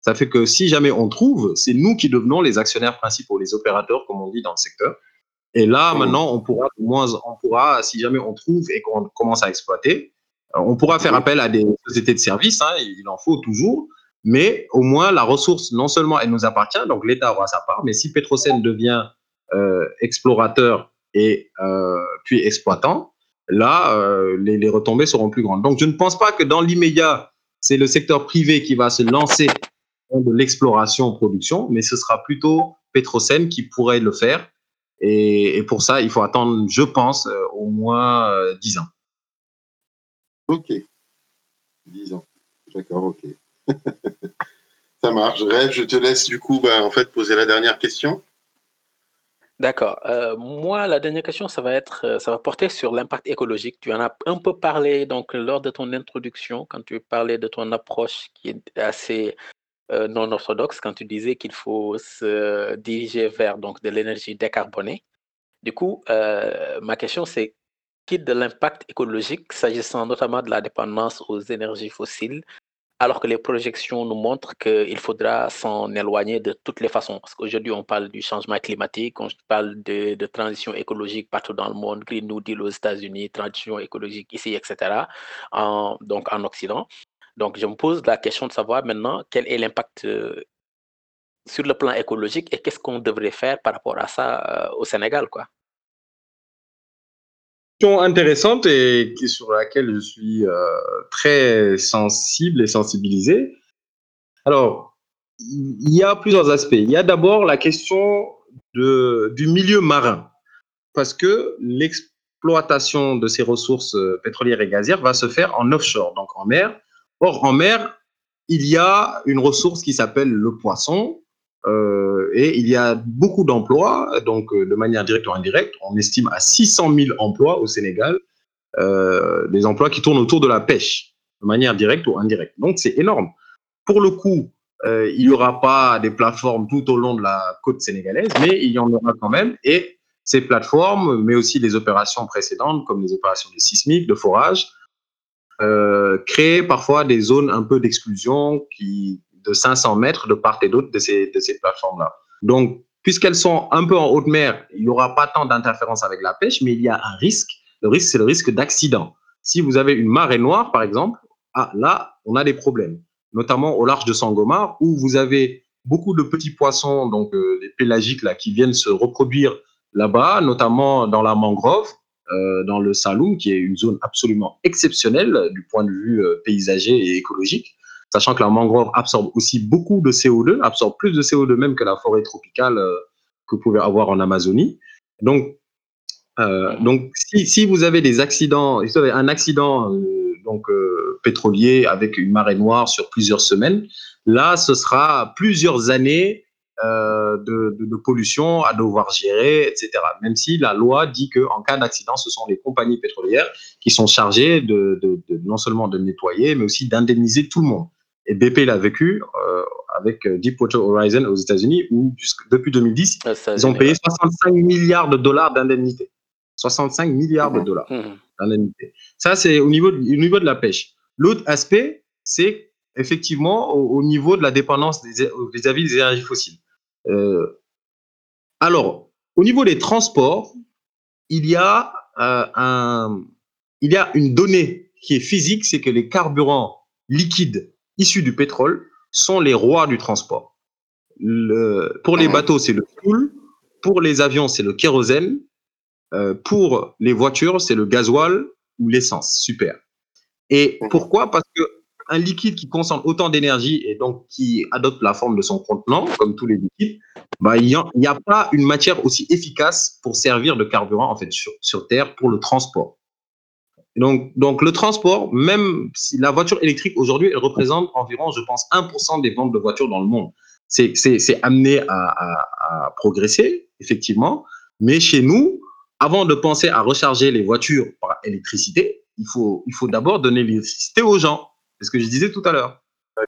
Ça fait que si jamais on trouve, c'est nous qui devenons les actionnaires principaux, les opérateurs, comme on dit dans le secteur. Et là, mmh. maintenant, on pourra, moins, on pourra, si jamais on trouve et qu'on commence à exploiter, euh, on pourra faire appel à des sociétés de services, hein, il en faut toujours, mais au moins la ressource, non seulement elle nous appartient, donc l'État aura sa part, mais si Petrosen devient euh, explorateur et euh, puis exploitant, là, euh, les, les, retombées seront plus grandes. Donc je ne pense pas que dans l'immédiat, c'est le secteur privé qui va se lancer dans de l'exploration-production, mais ce sera plutôt Petrosen qui pourrait le faire. Et, et pour ça, il faut attendre, je pense, au moins 10 ans. Ok. 10 ans. D'accord, ok. <laughs> Ça marche. Rêve, je te laisse du coup bah, en fait, poser la dernière question. D'accord. Euh, moi, la dernière question, ça va être, euh, ça va porter sur l'impact écologique. Tu en as un peu parlé donc lors de ton introduction, quand tu parlais de ton approche qui est assez euh, non orthodoxe, quand tu disais qu'il faut se diriger vers donc de l'énergie décarbonée. Du coup, ma question c'est de l'impact écologique, s'agissant notamment de la dépendance aux énergies fossiles, alors que les projections nous montrent qu'il faudra s'en éloigner de toutes les façons. Parce qu'aujourd'hui, on parle du changement climatique, on parle de, transition écologique partout dans le monde, Green New Deal aux États-Unis, transition écologique ici, etc., donc en Occident. Donc, je me pose la question de savoir maintenant quel est l'impact euh, sur le plan écologique et qu'est-ce qu'on devrait faire par rapport à ça euh, au Sénégal, quoi? Intéressante et sur laquelle je suis euh, très sensible et sensibilisé. Alors, il y a plusieurs aspects. Il y a d'abord la question du milieu marin, parce que l'exploitation de ces ressources euh, pétrolières et gazières va se faire en offshore, donc en mer. Or, en mer, il y a une ressource qui s'appelle le poisson, euh, et il y a beaucoup d'emplois, donc euh, de manière directe ou indirecte. On estime à 600 000 emplois au Sénégal, euh, des emplois qui tournent autour de la pêche, de manière directe ou indirecte. Donc c'est énorme. Pour le coup, il n'y aura pas des plateformes tout au long de la côte sénégalaise, mais il y en aura quand même. Et ces plateformes, mais aussi les opérations précédentes, comme les opérations de sismique, de forage, créent parfois des zones un peu d'exclusion qui, de 500 mètres de part et d'autre de ces, plateformes-là. Donc, puisqu'elles sont un peu en haute mer, il n'y aura pas tant d'interférences avec la pêche, mais il y a un risque. Le risque, c'est le risque d'accident. Si vous avez une marée noire, par exemple, ah, là, on a des problèmes, notamment au large de Sangomar, où vous avez beaucoup de petits poissons, donc euh, des pélagiques là, qui viennent se reproduire là-bas, notamment dans la mangrove, euh, dans le Saloum, qui est une zone absolument exceptionnelle du point de vue euh, paysager et écologique sachant que la mangrove absorbe aussi beaucoup de CO2, absorbe plus de CO2 même que la forêt tropicale euh, que vous pouvez avoir en Amazonie. Donc, euh, donc si, si, vous avez des accidents, si vous avez un accident euh, donc pétrolier avec une marée noire sur plusieurs semaines, là, ce sera plusieurs années de, de, pollution à devoir gérer, etc. Même si la loi dit que en cas d'accident, ce sont les compagnies pétrolières qui sont chargées de, non seulement de nettoyer, mais aussi d'indemniser tout le monde. Et BP l'a vécu euh, avec euh, Deepwater Horizon aux États-Unis, où depuis 2010, ah, ils ont payé 65 milliards de dollars d'indemnité. 65 milliards de mmh. dollars mmh. d'indemnité. Ça, c'est au niveau, de, au niveau de la pêche. L'autre aspect, c'est effectivement au, niveau de la dépendance vis-à-vis des énergies fossiles. Euh, alors, au niveau des transports, il y a un, il y a une donnée qui est physique, c'est que les carburants liquides issus du pétrole sont les rois du transport. Le, pour les bateaux, c'est le fuel. Pour les avions, c'est le kérosène. Euh, pour les voitures, c'est le gasoil ou l'essence. Super. Et pourquoi? Parce que un liquide qui consomme autant d'énergie et donc qui adopte la forme de son contenant, comme tous les liquides, bah, il n'y a, pas une matière aussi efficace pour servir de carburant en fait sur, sur Terre pour le transport. Donc, donc le transport, même si la voiture électrique aujourd'hui, elle représente environ, je pense, 1% des ventes de voitures dans le monde. C'est amené à, à, à, progresser, effectivement, Mais chez nous, avant de penser à recharger les voitures par électricité, il faut, il faut d'abord donner l'électricité aux gens. C'est ce que je disais tout à l'heure,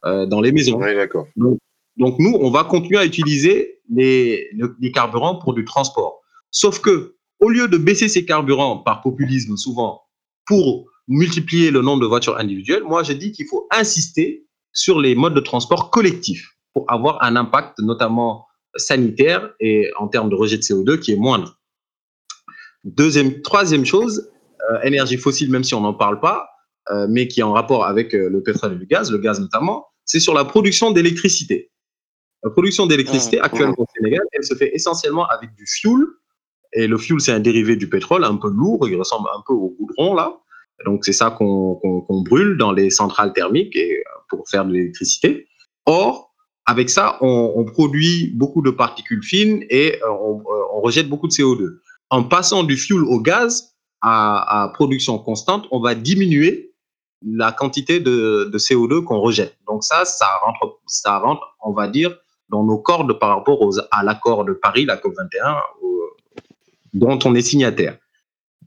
euh, dans les maisons. Oui, d'accord. Donc, donc, nous, on va continuer à utiliser les, les carburants pour du transport. Sauf que, au lieu de baisser ces carburants par populisme souvent pour multiplier le nombre de voitures individuelles, moi, j'ai dit qu'il faut insister sur les modes de transport collectifs pour avoir un impact notamment sanitaire et en termes de rejet de CO2 qui est moindre. Deuxième, troisième chose, euh, énergie fossile, même si on n'en parle pas, euh, mais qui est en rapport avec euh, le pétrole et le gaz, le gaz notamment, c'est sur la production d'électricité. La production d'électricité actuellement au Sénégal, elle se fait essentiellement avec du fuel. Et le fuel, c'est un dérivé du pétrole, un peu lourd, il ressemble un peu au goudron là. Donc c'est ça qu'on brûle dans les centrales thermiques et, euh, pour faire de l'électricité. Or, avec ça, on, produit beaucoup de particules fines et euh, on, euh, on rejette beaucoup de CO2. En passant du fuel au gaz à, production constante, on va diminuer la quantité de, de CO2 qu'on rejette. Donc ça, ça rentre, ça rentre, on va dire, dans nos cordes par rapport à l'accord de Paris, la COP21, au- dont on est signataire.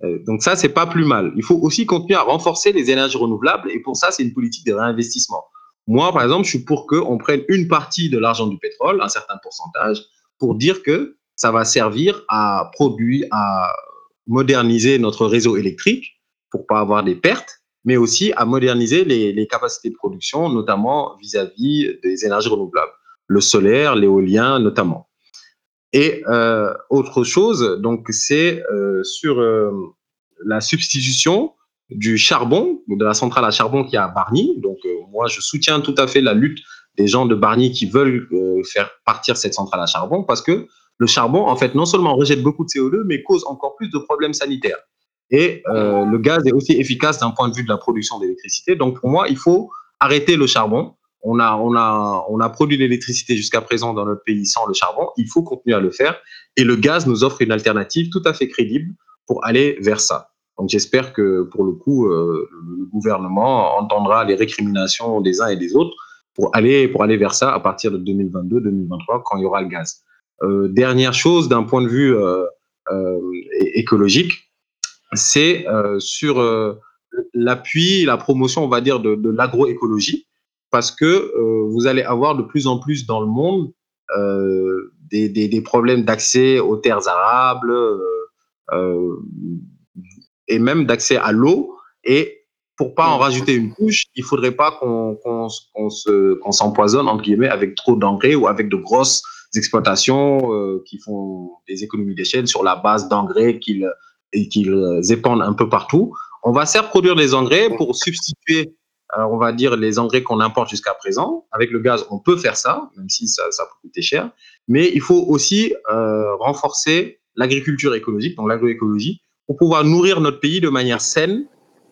Euh, donc ça, c'est pas plus mal. Il faut aussi continuer à renforcer les énergies renouvelables et pour ça, c'est une politique de réinvestissement. Moi, par exemple, je suis pour qu'on prenne une partie de l'argent du pétrole, un certain pourcentage, pour dire que ça va servir à produire, à moderniser notre réseau électrique pour pas avoir des pertes, mais aussi à moderniser les, les capacités de production, notamment vis-à-vis des énergies renouvelables, le solaire, l'éolien notamment. Et euh, autre chose, donc c'est euh, sur euh, la substitution du charbon, de la centrale à charbon qui est à Bargny. Donc moi, je soutiens tout à fait la lutte des gens de Bargny qui veulent faire partir cette centrale à charbon parce que le charbon, en fait, non seulement rejette beaucoup de CO2, mais cause encore plus de problèmes sanitaires. Et le gaz est aussi efficace d'un point de vue de la production d'électricité. Donc pour moi, il faut arrêter le charbon. On a, produit l'électricité jusqu'à présent dans notre pays sans le charbon. Il faut continuer à le faire. Et le gaz nous offre une alternative tout à fait crédible pour aller vers ça. Donc j'espère que pour le coup, euh, le gouvernement entendra les récriminations des uns et des autres pour aller, pour aller vers ça à partir de 2022-2023 quand il y aura le gaz. Euh, dernière chose d'un point de vue euh, écologique, c'est sur l'appui, la promotion, on va dire, de l'agroécologie, parce que euh, vous allez avoir de plus en plus dans le monde euh, des, des, des, problèmes d'accès aux terres arables euh, et même d'accès à l'eau. Et pour pas en rajouter une couche, il faudrait pas qu'on se qu'on s'empoisonne entre guillemets avec trop d'engrais ou avec de grosses exploitations qui font des économies d'échelle sur la base d'engrais qu'ils qu'ils épandent un peu partout. On va certes produire des engrais pour substituer, on va dire, les engrais qu'on importe jusqu'à présent. Avec le gaz, on peut faire ça, même si ça, ça peut coûter cher. Mais il faut aussi euh, renforcer l'agriculture écologique, donc l'agroécologie, pour pouvoir nourrir notre pays de manière saine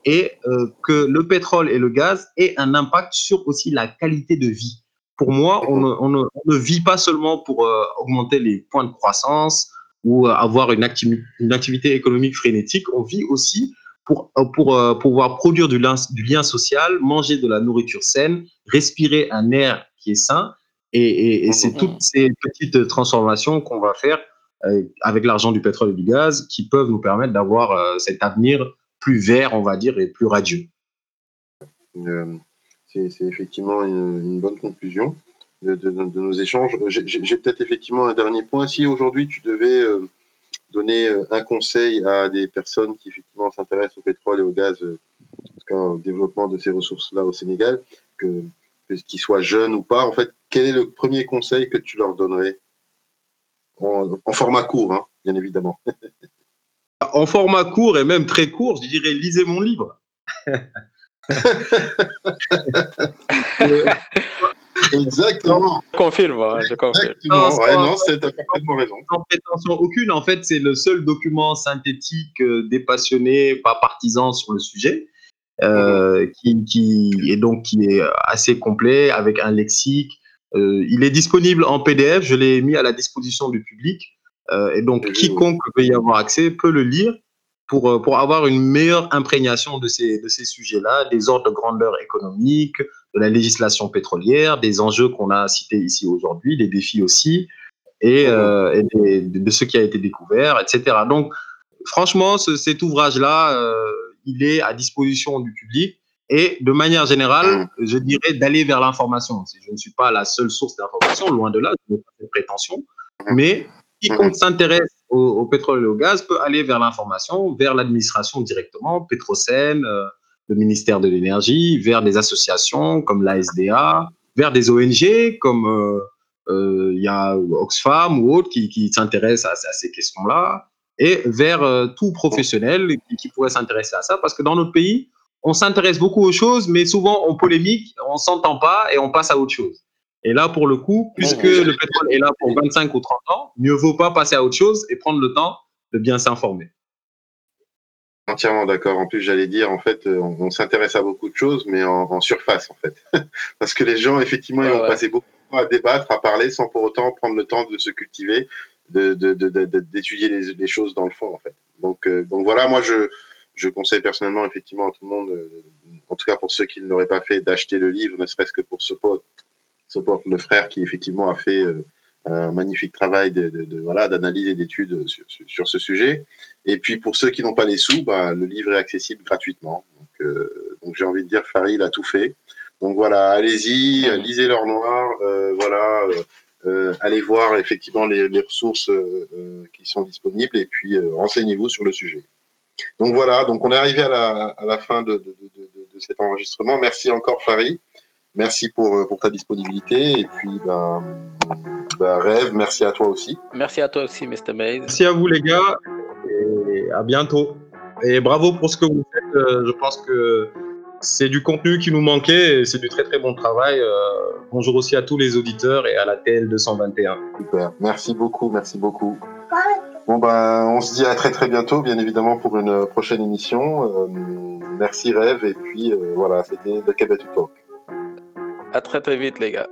et euh, que le pétrole et le gaz aient un impact sur aussi la qualité de vie. Pour moi, on ne, vit pas seulement pour euh, augmenter les points de croissance ou avoir une activité économique frénétique, on vit aussi pour, pour euh, pouvoir produire du lien, du lien social, manger de la nourriture saine, respirer un air qui est sain. Et, et, et c'est toutes ces petites transformations qu'on va faire euh, avec l'argent du pétrole et du gaz qui peuvent nous permettre d'avoir euh, cet avenir plus vert, on va dire, et plus radieux. Euh, c'est effectivement une, une, bonne conclusion de, de, de nos échanges. J'ai peut-être effectivement un dernier point. Si aujourd'hui tu devais euh, donner un conseil à des personnes qui effectivement s'intéressent au pétrole et au gaz, euh, au développement de ces ressources-là au Sénégal, que qu'ils soient jeunes ou pas, en fait, quel est le premier conseil que tu leur donnerais? En, en format court, hein, bien évidemment. <laughs> en format court et même très court, je dirais lisez mon livre. <laughs> Exactement. Je confirme, hein, je confirme. Non, ouais, non, c'est parfaitement raison. Sans prétention aucune, en fait, c'est le seul document synthétique, euh, dépassionné, pas partisan sur le sujet, euh, mmh. qui, qui, est donc qui est assez complet avec un lexique. Euh, il est disponible en PDF, je l'ai mis à la disposition du public. Euh, et donc, quiconque peut y avoir accès peut le lire pour, pour avoir une meilleure imprégnation de ces, de ces sujets-là, des ordres de grandeur économique, de la législation pétrolière, des enjeux qu'on a cités ici aujourd'hui, les défis aussi. et, euh, de, ce qui a été découvert, etc. Donc, franchement, cet ouvrage-là, euh, il est à disposition du public. Et de manière générale, je dirais d'aller vers l'information. Je ne suis pas la seule source d'information, loin de là, je n'ai pas de prétention. Mais quiconque s'intéresse au, pétrole et au gaz peut aller vers l'information, vers l'administration directement, Petrosen, euh, le ministère de l'énergie, vers des associations comme l'ASDA, vers des ONG comme euh, il y a Oxfam ou autres qui, qui s'intéressent à, ces questions-là, et vers euh, tout professionnel qui, pourrait s'intéresser à ça, parce que dans notre pays, on s'intéresse beaucoup aux choses, mais souvent on polémique, on s'entend pas et on passe à autre chose. Et là, pour le coup, puisque le pétrole est là pour 25 ou 30 ans, mieux vaut pas passer à autre chose et prendre le temps de bien s'informer. Entièrement d'accord. En plus, j'allais dire, en fait, euh, on, s'intéresse à beaucoup de choses, mais en, surface, en fait. <laughs> Parce que les gens, effectivement, ils vont passer beaucoup à débattre, à parler, sans pour autant prendre le temps de se cultiver, d'étudier de, de, les, choses dans le fond, en fait. Donc, euh, donc voilà, moi, je, je conseille personnellement, effectivement, à tout le monde, euh, en tout cas pour ceux qui ne l'auraient pas fait, d'acheter le livre, ne serait-ce que pour ce pote, ce pote, le frère qui, effectivement, a fait euh, un magnifique travail de, voilà d'analyse et d'études sur, sur, ce sujet. Et puis pour ceux qui n'ont pas les sous, bah, le livre est accessible gratuitement. Donc, donc j'ai envie de dire, Farid a tout fait. Donc voilà, allez-y, lisez l'or noir, euh, voilà, euh, euh, allez voir effectivement les, ressources qui sont disponibles et puis renseignez-vous sur le sujet. Donc voilà, donc on est arrivé à la, fin de, cet enregistrement. Merci encore Farid, merci pour, pour ta disponibilité et puis ben, ben, Rêve, merci à toi aussi. Merci à toi aussi Mr. Mays. Merci à vous les gars et à bientôt. Et bravo pour ce que vous faites. Je pense que c'est du contenu qui nous manquait et c'est du très très bon travail. Euh, bonjour aussi à tous les auditeurs et à la TL 221. Super, merci beaucoup, merci beaucoup. Bon ben, on se dit à très très bientôt, bien évidemment pour une prochaine émission. Euh, merci Rêve et puis euh, voilà, c'était The Québec Talk. À très très vite les gars.